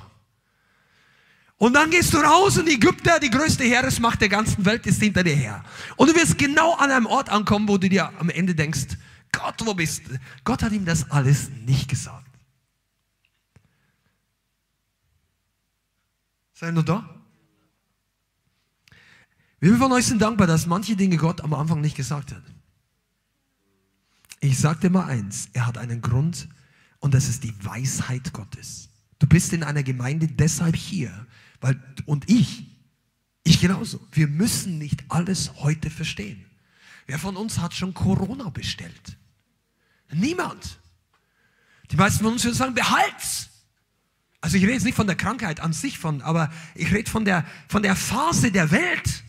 Und dann gehst du raus und Ägypter, die größte Heeresmacht der ganzen Welt, ist hinter dir her. Und du wirst genau an einem Ort ankommen, wo du dir am Ende denkst, Gott, wo bist du? Gott hat ihm das alles nicht gesagt. Seid ihr da? Wie von euch sind dankbar, dass manche Dinge Gott am Anfang nicht gesagt hat? Ich sage dir mal eins, er hat einen Grund, und das ist die Weisheit Gottes. Du bist in einer Gemeinde deshalb hier, weil, und ich, ich genauso. Wir müssen nicht alles heute verstehen. Wer von uns hat schon Corona bestellt? Niemand. Die meisten von uns würden sagen, behalt's. Also ich rede jetzt nicht von der Krankheit an sich, von, aber ich rede von der, von der Phase der Welt.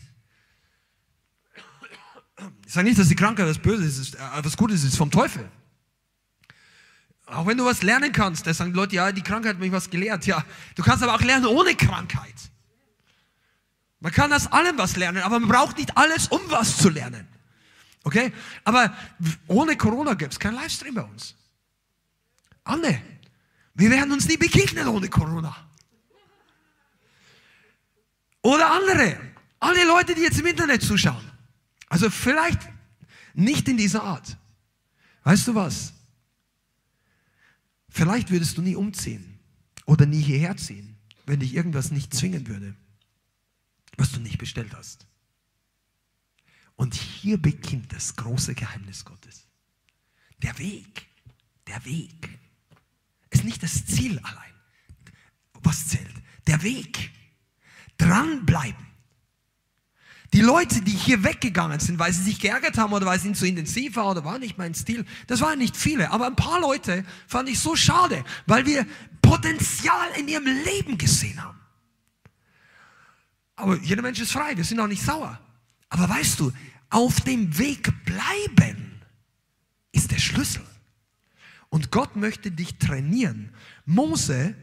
Ich sage nicht, dass die Krankheit was Böses ist, äh, was Gutes ist vom Teufel. Auch wenn du was lernen kannst, da sagen die Leute, ja, die Krankheit hat mich was gelehrt. Ja, du kannst aber auch lernen ohne Krankheit. Man kann aus allem was lernen, aber man braucht nicht alles, um was zu lernen. Okay? Aber ohne Corona gibt es keinen Livestream bei uns. Anne, wir werden uns nie begegnen ohne Corona. Oder andere. Alle Leute, die jetzt im Internet zuschauen. Also vielleicht nicht in dieser Art. Weißt du was? Vielleicht würdest du nie umziehen oder nie hierher ziehen, wenn dich irgendwas nicht zwingen würde, was du nicht bestellt hast. Und hier beginnt das große Geheimnis Gottes. Der Weg, der Weg nicht das Ziel allein, was zählt. Der Weg. Dranbleiben. Die Leute, die hier weggegangen sind, weil sie sich geärgert haben oder weil es ihnen zu intensiv war oder war nicht mein Stil, das waren nicht viele. Aber ein paar Leute fand ich so schade, weil wir Potenzial in ihrem Leben gesehen haben. Aber jeder Mensch ist frei, wir sind auch nicht sauer. Aber weißt du, auf dem Weg bleiben ist der Schlüssel. Und Gott möchte dich trainieren. Mose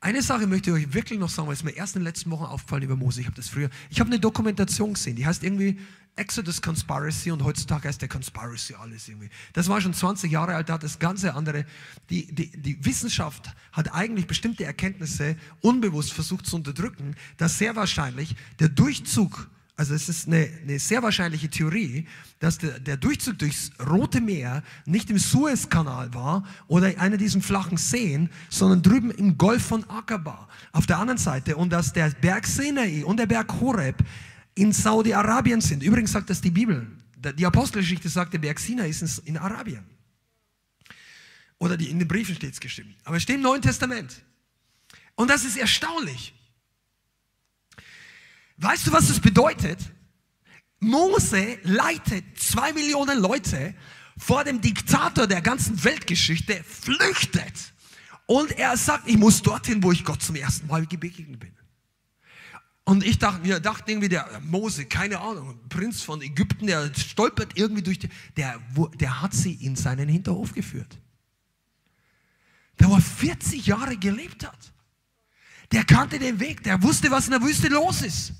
eine Sache möchte ich euch wirklich noch sagen, weil es mir erst in den letzten Wochen aufgefallen über Mose. Ich habe das früher, ich habe eine Dokumentation gesehen, die heißt irgendwie Exodus Conspiracy und heutzutage heißt der Conspiracy alles irgendwie. Das war schon 20 Jahre alt, da hat das ganze andere, die, die, die Wissenschaft hat eigentlich bestimmte Erkenntnisse unbewusst versucht zu unterdrücken, dass sehr wahrscheinlich der Durchzug also es ist eine, eine sehr wahrscheinliche Theorie, dass der, der, Durchzug durchs Rote Meer nicht im Suezkanal war oder einer diesen flachen Seen, sondern drüben im Golf von Aqaba auf der anderen Seite und dass der Berg Sinai und der Berg Horeb in Saudi-Arabien sind. Übrigens sagt das die Bibel. Die Apostelgeschichte sagt, der Berg Sinai ist in Arabien. Oder die, in den Briefen steht es geschrieben. Aber es steht im Neuen Testament. Und das ist erstaunlich. Weißt du, was das bedeutet? Mose leitet zwei Millionen Leute vor dem Diktator der ganzen Weltgeschichte, flüchtet. Und er sagt, ich muss dorthin, wo ich Gott zum ersten Mal begegnet bin. Und ich dachte, wir dachten irgendwie, der Mose, keine Ahnung, Prinz von Ägypten, der stolpert irgendwie durch die, der, der hat sie in seinen Hinterhof geführt. Der war 40 Jahre gelebt hat. Der kannte den Weg, der wusste, was in der Wüste los ist.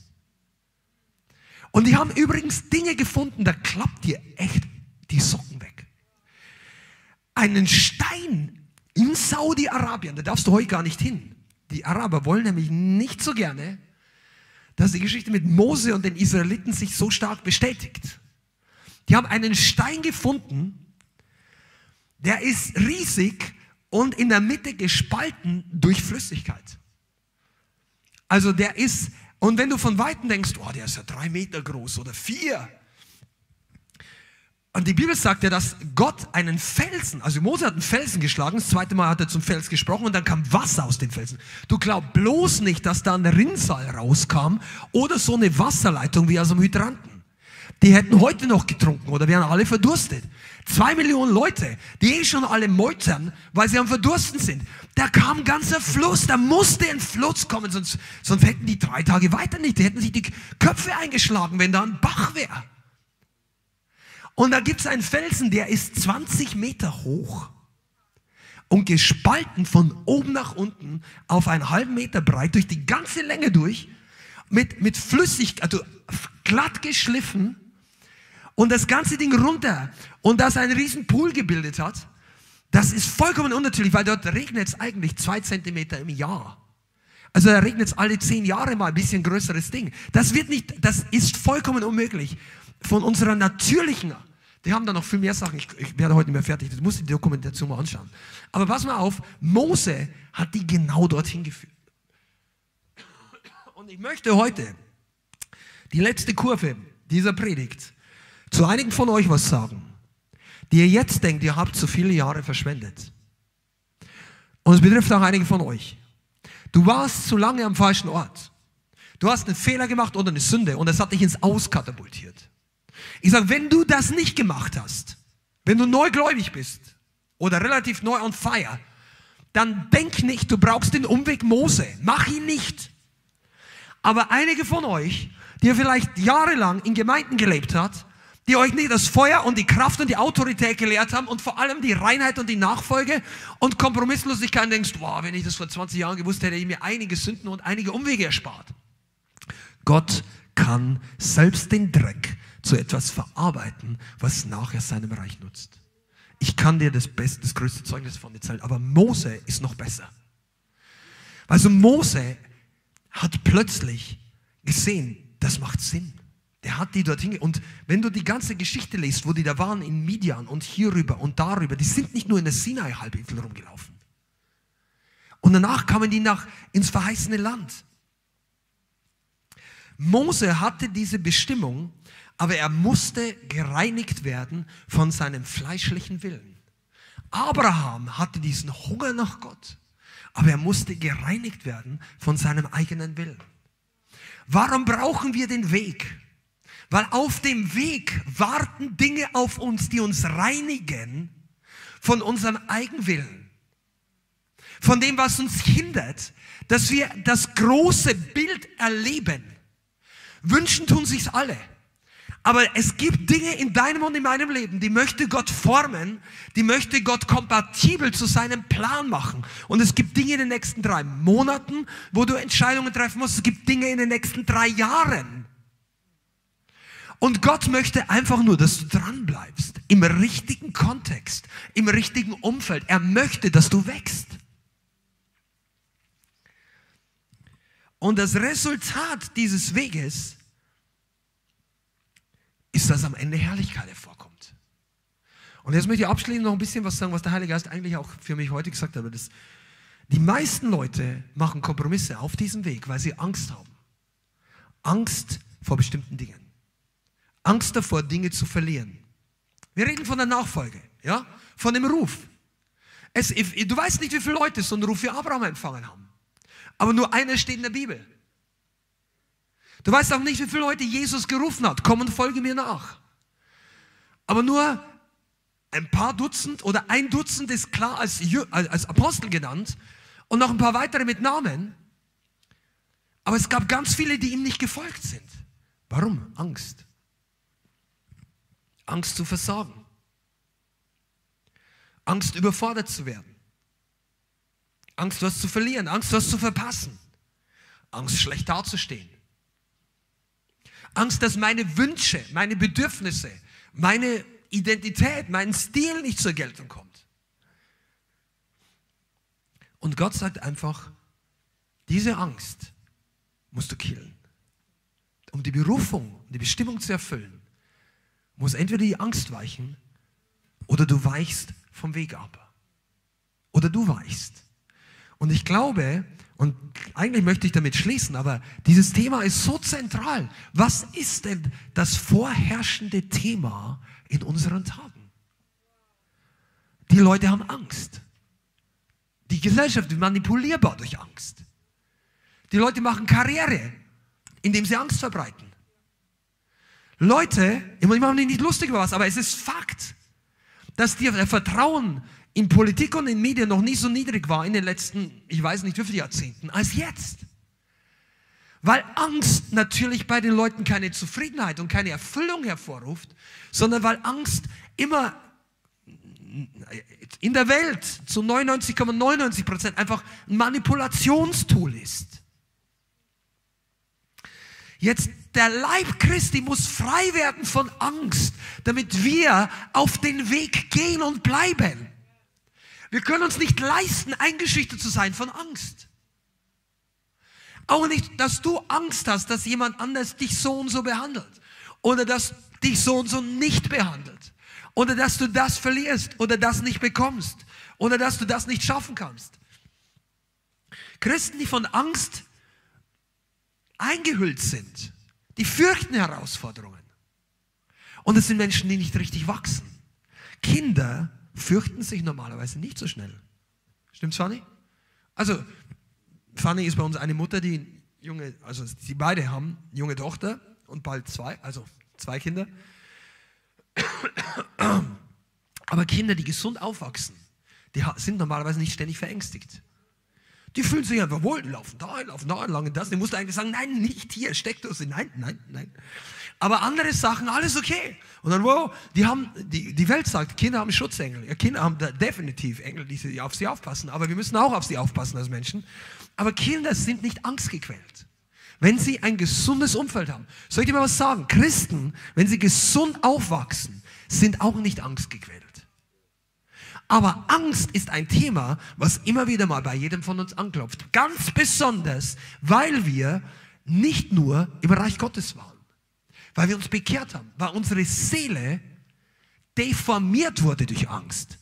Und die haben übrigens Dinge gefunden, da klappt dir echt die Socken weg. Einen Stein in Saudi-Arabien, da darfst du heute gar nicht hin. Die Araber wollen nämlich nicht so gerne, dass die Geschichte mit Mose und den Israeliten sich so stark bestätigt. Die haben einen Stein gefunden, der ist riesig und in der Mitte gespalten durch Flüssigkeit. Also der ist, und wenn du von Weitem denkst, oh, der ist ja drei Meter groß oder vier, und die Bibel sagt ja, dass Gott einen Felsen, also Mose hat einen Felsen geschlagen, das zweite Mal hat er zum Fels gesprochen und dann kam Wasser aus dem Felsen. Du glaub bloß nicht, dass da ein Rinnsal rauskam oder so eine Wasserleitung wie aus einem Hydranten. Die hätten heute noch getrunken oder wären alle verdurstet. Zwei Millionen Leute, die eh schon alle meutern, weil sie am Verdursten sind. Da kam ein ganzer Fluss, da musste ein Fluss kommen, sonst, sonst hätten die drei Tage weiter nicht. Die hätten sich die Köpfe eingeschlagen, wenn da ein Bach wäre. Und da gibt es einen Felsen, der ist 20 Meter hoch und gespalten von oben nach unten auf einen halben Meter breit durch die ganze Länge durch, mit, mit Flüssigkeit, also glatt geschliffen und das ganze Ding runter und das einen riesen Pool gebildet hat. Das ist vollkommen unnatürlich, weil dort regnet es eigentlich zwei Zentimeter im Jahr. Also da regnet es alle zehn Jahre mal ein bisschen größeres Ding. Das wird nicht, das ist vollkommen unmöglich von unserer natürlichen, die haben da noch viel mehr Sachen, ich, ich werde heute nicht mehr fertig, du musst die Dokumentation mal anschauen. Aber pass mal auf, Mose hat die genau dorthin geführt. Und ich möchte heute die letzte Kurve dieser Predigt zu einigen von euch was sagen, die ihr jetzt denkt, ihr habt zu viele Jahre verschwendet. Und es betrifft auch einige von euch. Du warst zu lange am falschen Ort. Du hast einen Fehler gemacht oder eine Sünde und es hat dich ins Aus katapultiert. Ich sage, wenn du das nicht gemacht hast, wenn du neugläubig bist oder relativ neu on fire, dann denk nicht, du brauchst den Umweg Mose. Mach ihn nicht. Aber einige von euch, die ihr vielleicht jahrelang in Gemeinden gelebt habt, die euch nicht das Feuer und die Kraft und die Autorität gelehrt haben und vor allem die Reinheit und die Nachfolge und Kompromisslosigkeit und denkst, wow, wenn ich das vor 20 Jahren gewusst hätte, hätte ich mir einige Sünden und einige Umwege erspart. Gott kann selbst den Dreck zu etwas verarbeiten, was nachher seinem Reich nutzt. Ich kann dir das beste, das größte Zeugnis von erzählen, aber Mose ist noch besser. Also Mose hat plötzlich gesehen, das macht Sinn. Der hat die dorthin. Und wenn du die ganze Geschichte liest, wo die da waren in Midian und hierüber und darüber, die sind nicht nur in der Sinai-Halbinsel rumgelaufen. Und danach kamen die nach ins verheißene Land. Mose hatte diese Bestimmung, aber er musste gereinigt werden von seinem fleischlichen Willen. Abraham hatte diesen Hunger nach Gott, aber er musste gereinigt werden von seinem eigenen Willen. Warum brauchen wir den Weg? Weil auf dem Weg warten Dinge auf uns, die uns reinigen von unserem Eigenwillen. Von dem, was uns hindert, dass wir das große Bild erleben. Wünschen tun sich's alle. Aber es gibt Dinge in deinem und in meinem Leben, die möchte Gott formen, die möchte Gott kompatibel zu seinem Plan machen. Und es gibt Dinge in den nächsten drei Monaten, wo du Entscheidungen treffen musst. Es gibt Dinge in den nächsten drei Jahren. Und Gott möchte einfach nur, dass du dran bleibst, im richtigen Kontext, im richtigen Umfeld. Er möchte, dass du wächst. Und das Resultat dieses Weges ist, dass am Ende Herrlichkeit hervorkommt. Und jetzt möchte ich abschließend noch ein bisschen was sagen, was der Heilige Geist eigentlich auch für mich heute gesagt hat. Das, die meisten Leute machen Kompromisse auf diesem Weg, weil sie Angst haben. Angst vor bestimmten Dingen. Angst davor, Dinge zu verlieren. Wir reden von der Nachfolge, ja? Von dem Ruf. Es, du weißt nicht, wie viele Leute so einen Ruf wie Abraham empfangen haben. Aber nur einer steht in der Bibel. Du weißt auch nicht, wie viele Leute Jesus gerufen hat. Komm und folge mir nach. Aber nur ein paar Dutzend oder ein Dutzend ist klar als, als Apostel genannt und noch ein paar weitere mit Namen. Aber es gab ganz viele, die ihm nicht gefolgt sind. Warum? Angst. Angst zu versagen. Angst überfordert zu werden. Angst was zu verlieren. Angst was zu verpassen. Angst schlecht dazustehen. Angst, dass meine Wünsche, meine Bedürfnisse, meine Identität, mein Stil nicht zur Geltung kommt. Und Gott sagt einfach, diese Angst musst du killen. Um die Berufung, die Bestimmung zu erfüllen, muss entweder die Angst weichen oder du weichst vom Weg ab. oder du weichst. Und ich glaube, und eigentlich möchte ich damit schließen, aber dieses Thema ist so zentral. Was ist denn das vorherrschende Thema in unseren Tagen? Die Leute haben Angst. Die Gesellschaft ist manipulierbar durch Angst. Die Leute machen Karriere, indem sie Angst verbreiten. Leute, ich mache mich nicht lustig über was, aber es ist Fakt, dass dir Vertrauen in Politik und in Medien noch nie so niedrig war in den letzten, ich weiß nicht wie viele Jahrzehnten, als jetzt. Weil Angst natürlich bei den Leuten keine Zufriedenheit und keine Erfüllung hervorruft, sondern weil Angst immer in der Welt zu 99,99 Prozent ,99 einfach ein Manipulationstool ist. Jetzt der Leib Christi muss frei werden von Angst, damit wir auf den Weg gehen und bleiben. Wir können uns nicht leisten, eingeschüchtert zu sein von Angst. Auch nicht, dass du Angst hast, dass jemand anders dich so und so behandelt. Oder dass dich so und so nicht behandelt. Oder dass du das verlierst oder das nicht bekommst. Oder dass du das nicht schaffen kannst. Christen, die von Angst eingehüllt sind, die fürchten Herausforderungen. Und es sind Menschen, die nicht richtig wachsen. Kinder fürchten sich normalerweise nicht so schnell. Stimmt's, Fanny? Also, Fanny ist bei uns eine Mutter, die junge, also sie beide haben junge Tochter und bald zwei, also zwei Kinder. Aber Kinder, die gesund aufwachsen, die sind normalerweise nicht ständig verängstigt. Die fühlen sich einfach wohl, laufen da, laufen da, lange das. Die musst du eigentlich sagen, nein, nicht hier, Steckdose, nein, nein, nein. Aber andere Sachen, alles okay. Und dann, wow, die haben, die, die Welt sagt, Kinder haben Schutzengel. Ja, Kinder haben definitiv Engel, die auf sie aufpassen. Aber wir müssen auch auf sie aufpassen als Menschen. Aber Kinder sind nicht angstgequält. Wenn sie ein gesundes Umfeld haben. Soll ich dir mal was sagen? Christen, wenn sie gesund aufwachsen, sind auch nicht angstgequält. Aber Angst ist ein Thema, was immer wieder mal bei jedem von uns anklopft. Ganz besonders, weil wir nicht nur im Reich Gottes waren. Weil wir uns bekehrt haben. Weil unsere Seele deformiert wurde durch Angst.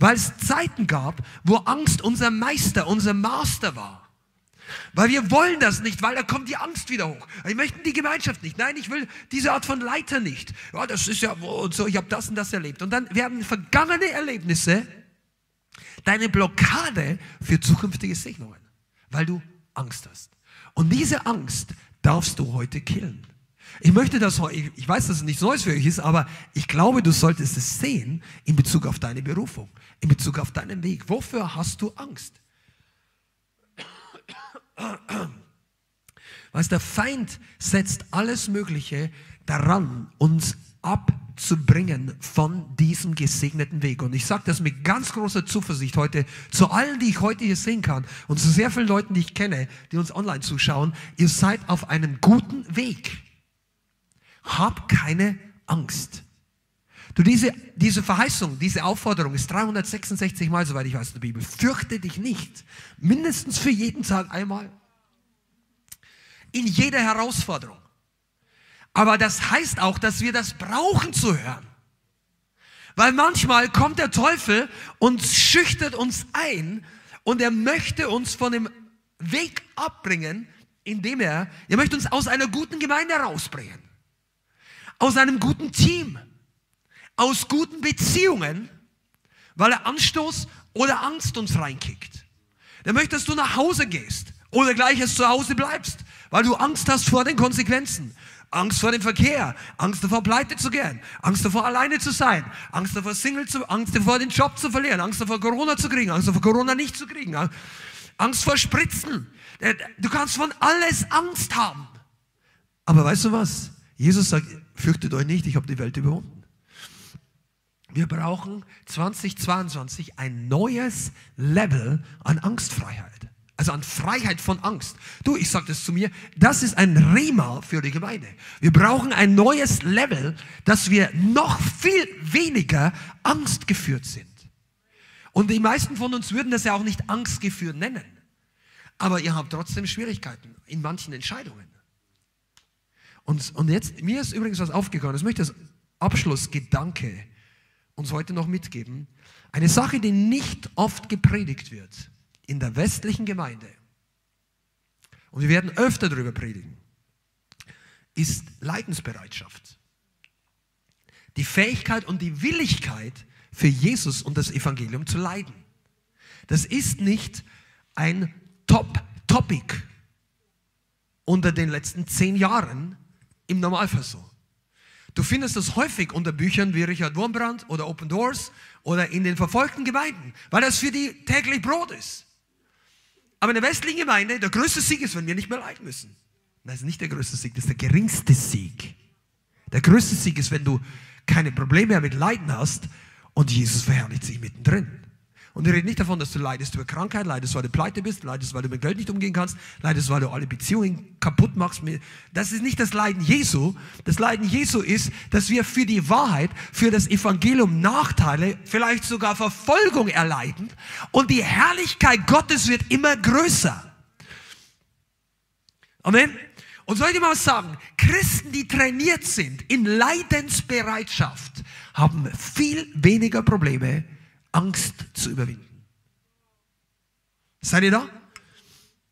Weil es Zeiten gab, wo Angst unser Meister, unser Master war. Weil wir wollen das nicht, weil da kommt die Angst wieder hoch. Ich möchte die Gemeinschaft nicht. Nein, ich will diese Art von Leiter nicht. Ja, das ist ja und so, ich habe das und das erlebt. Und dann werden vergangene Erlebnisse deine Blockade für zukünftige Segnungen, weil du Angst hast. Und diese Angst darfst du heute killen. Ich möchte das heute, ich weiß, dass es nichts Neues für euch ist, aber ich glaube, du solltest es sehen in Bezug auf deine Berufung, in Bezug auf deinen Weg. Wofür hast du Angst? Weißt, der Feind setzt alles Mögliche daran, uns abzubringen von diesem gesegneten Weg. Und ich sage das mit ganz großer Zuversicht heute zu allen, die ich heute hier sehen kann und zu sehr vielen Leuten, die ich kenne, die uns online zuschauen. Ihr seid auf einem guten Weg. Hab keine Angst. Du, diese, diese Verheißung, diese Aufforderung ist 366 Mal, soweit ich weiß, in der Bibel. Fürchte dich nicht. Mindestens für jeden Tag einmal. In jeder Herausforderung. Aber das heißt auch, dass wir das brauchen zu hören. Weil manchmal kommt der Teufel und schüchtert uns ein und er möchte uns von dem Weg abbringen, indem er, er möchte uns aus einer guten Gemeinde rausbringen. Aus einem guten Team. Aus guten Beziehungen, weil er Anstoß oder Angst uns reinkickt. Er möchte, dass du nach Hause gehst oder gleich erst zu Hause bleibst, weil du Angst hast vor den Konsequenzen. Angst vor dem Verkehr, Angst davor, pleite zu gehen, Angst davor, alleine zu sein, Angst davor, Single zu, Angst davor, den Job zu verlieren, Angst davor, Corona zu kriegen, Angst davor, Corona nicht zu kriegen, Angst vor Spritzen. Äh, du kannst von alles Angst haben. Aber weißt du was? Jesus sagt, fürchtet euch nicht, ich habe die Welt überwunden. Wir brauchen 2022 ein neues Level an Angstfreiheit. Also an Freiheit von Angst. Du, ich sage das zu mir, das ist ein Rema für die Gemeinde. Wir brauchen ein neues Level, dass wir noch viel weniger angstgeführt sind. Und die meisten von uns würden das ja auch nicht angstgeführt nennen. Aber ihr habt trotzdem Schwierigkeiten in manchen Entscheidungen. Und, und jetzt, mir ist übrigens was aufgegangen, das möchte ich als Abschlussgedanke uns heute noch mitgeben. Eine Sache, die nicht oft gepredigt wird in der westlichen Gemeinde. Und wir werden öfter darüber predigen, ist Leidensbereitschaft. Die Fähigkeit und die Willigkeit für Jesus und das Evangelium zu leiden. Das ist nicht ein Top-Topic unter den letzten zehn Jahren im Normalfall so. Du findest das häufig unter Büchern wie Richard Wurmbrand oder Open Doors oder in den verfolgten Gemeinden, weil das für die täglich Brot ist. Aber in der westlichen Gemeinde, der größte Sieg ist, wenn wir nicht mehr leiden müssen. Das ist nicht der größte Sieg, das ist der geringste Sieg. Der größte Sieg ist, wenn du keine Probleme mehr mit Leiden hast und Jesus verherrlicht sich mittendrin. Und wir reden nicht davon, dass du leidest über Krankheit, leidest, weil du pleite bist, leidest, weil du mit Geld nicht umgehen kannst, leidest, weil du alle Beziehungen kaputt machst. Das ist nicht das Leiden Jesu. Das Leiden Jesu ist, dass wir für die Wahrheit, für das Evangelium Nachteile, vielleicht sogar Verfolgung erleiden. Und die Herrlichkeit Gottes wird immer größer. Amen. Und soll ich mal was sagen? Christen, die trainiert sind in Leidensbereitschaft, haben viel weniger Probleme Angst zu überwinden. Seid ihr da?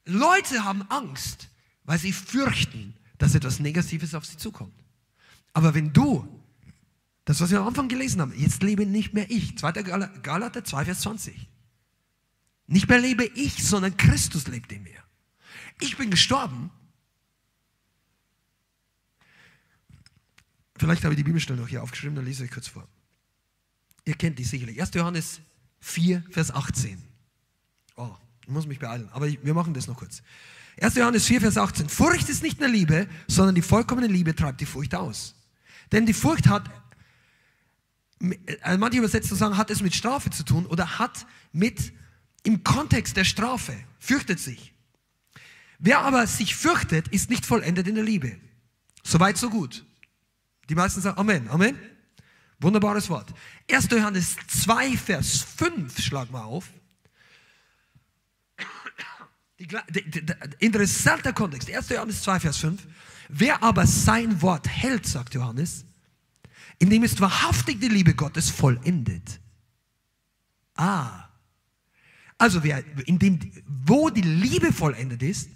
Leute haben Angst, weil sie fürchten, dass etwas Negatives auf sie zukommt. Aber wenn du, das was wir am Anfang gelesen haben, jetzt lebe nicht mehr ich, 2. Galater 2, Vers 20. Nicht mehr lebe ich, sondern Christus lebt in mir. Ich bin gestorben. Vielleicht habe ich die Bibelstelle noch hier aufgeschrieben, dann lese ich kurz vor. Ihr kennt die sicherlich. 1. Johannes 4, Vers 18. Oh, ich muss mich beeilen, aber wir machen das noch kurz. 1. Johannes 4, Vers 18. Furcht ist nicht eine Liebe, sondern die vollkommene Liebe treibt die Furcht aus. Denn die Furcht hat, also manche Übersetzungen sagen, hat es mit Strafe zu tun oder hat mit im Kontext der Strafe, fürchtet sich. Wer aber sich fürchtet, ist nicht vollendet in der Liebe. Soweit, so gut. Die meisten sagen Amen. Amen. Wunderbares Wort. 1. Johannes 2, Vers 5, schlag mal auf. Die, die, die, interessanter Kontext. 1. Johannes 2, Vers 5. Wer aber sein Wort hält, sagt Johannes, in dem ist wahrhaftig die Liebe Gottes vollendet. Ah. Also wer, in dem, wo die Liebe vollendet ist,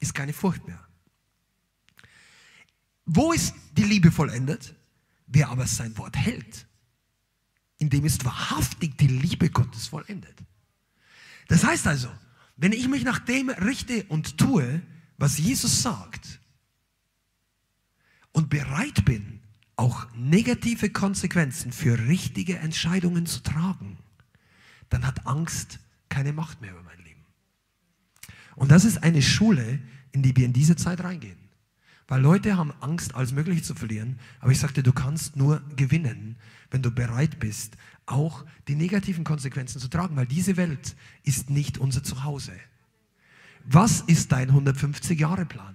ist keine Furcht mehr. Wo ist die Liebe vollendet? Wer aber sein Wort hält, in dem ist wahrhaftig die Liebe Gottes vollendet. Das heißt also, wenn ich mich nach dem richte und tue, was Jesus sagt, und bereit bin, auch negative Konsequenzen für richtige Entscheidungen zu tragen, dann hat Angst keine Macht mehr über mein Leben. Und das ist eine Schule, in die wir in diese Zeit reingehen. Weil Leute haben Angst, alles Mögliche zu verlieren. Aber ich sagte, du kannst nur gewinnen, wenn du bereit bist, auch die negativen Konsequenzen zu tragen. Weil diese Welt ist nicht unser Zuhause. Was ist dein 150-Jahre-Plan?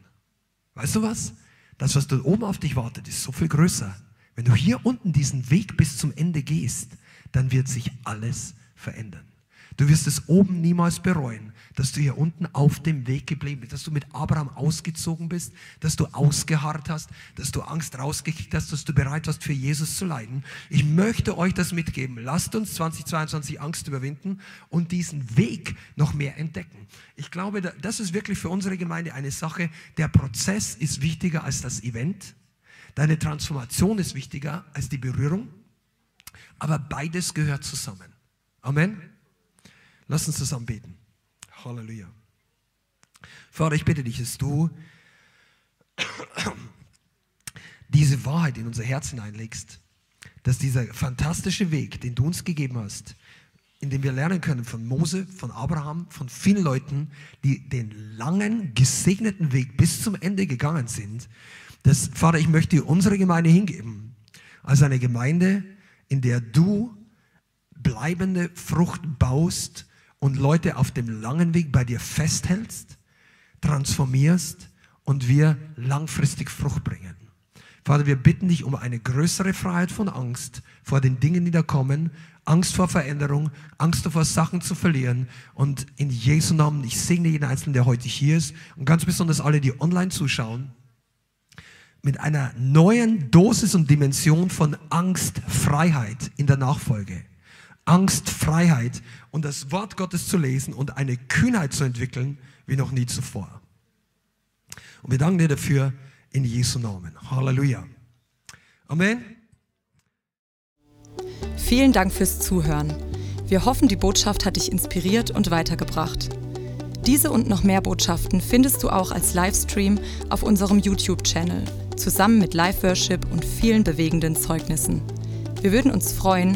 Weißt du was? Das, was da oben auf dich wartet, ist so viel größer. Wenn du hier unten diesen Weg bis zum Ende gehst, dann wird sich alles verändern. Du wirst es oben niemals bereuen, dass du hier unten auf dem Weg geblieben bist, dass du mit Abraham ausgezogen bist, dass du ausgeharrt hast, dass du Angst rausgekickt hast, dass du bereit warst, für Jesus zu leiden. Ich möchte euch das mitgeben. Lasst uns 2022 Angst überwinden und diesen Weg noch mehr entdecken. Ich glaube, das ist wirklich für unsere Gemeinde eine Sache. Der Prozess ist wichtiger als das Event. Deine Transformation ist wichtiger als die Berührung. Aber beides gehört zusammen. Amen. Lass uns zusammen beten. Halleluja. Vater, ich bitte dich, dass du diese Wahrheit in unser Herz hineinlegst, dass dieser fantastische Weg, den du uns gegeben hast, in dem wir lernen können von Mose, von Abraham, von vielen Leuten, die den langen, gesegneten Weg bis zum Ende gegangen sind, dass, Vater, ich möchte unsere Gemeinde hingeben, als eine Gemeinde, in der du bleibende Frucht baust, und Leute auf dem langen Weg bei dir festhältst, transformierst und wir langfristig Frucht bringen. Vater, wir bitten dich um eine größere Freiheit von Angst vor den Dingen, die da kommen, Angst vor Veränderung, Angst davor, Sachen zu verlieren. Und in Jesu Namen, ich segne jeden Einzelnen, der heute hier ist und ganz besonders alle, die online zuschauen. mit einer neuen Dosis und Dimension von Angstfreiheit in der Nachfolge. Angstfreiheit und das Wort Gottes zu lesen und eine Kühnheit zu entwickeln wie noch nie zuvor. Und wir danken dir dafür in Jesu Namen. Halleluja. Amen. Vielen Dank fürs Zuhören. Wir hoffen, die Botschaft hat dich inspiriert und weitergebracht. Diese und noch mehr Botschaften findest du auch als Livestream auf unserem YouTube-Channel, zusammen mit Live-Worship und vielen bewegenden Zeugnissen. Wir würden uns freuen,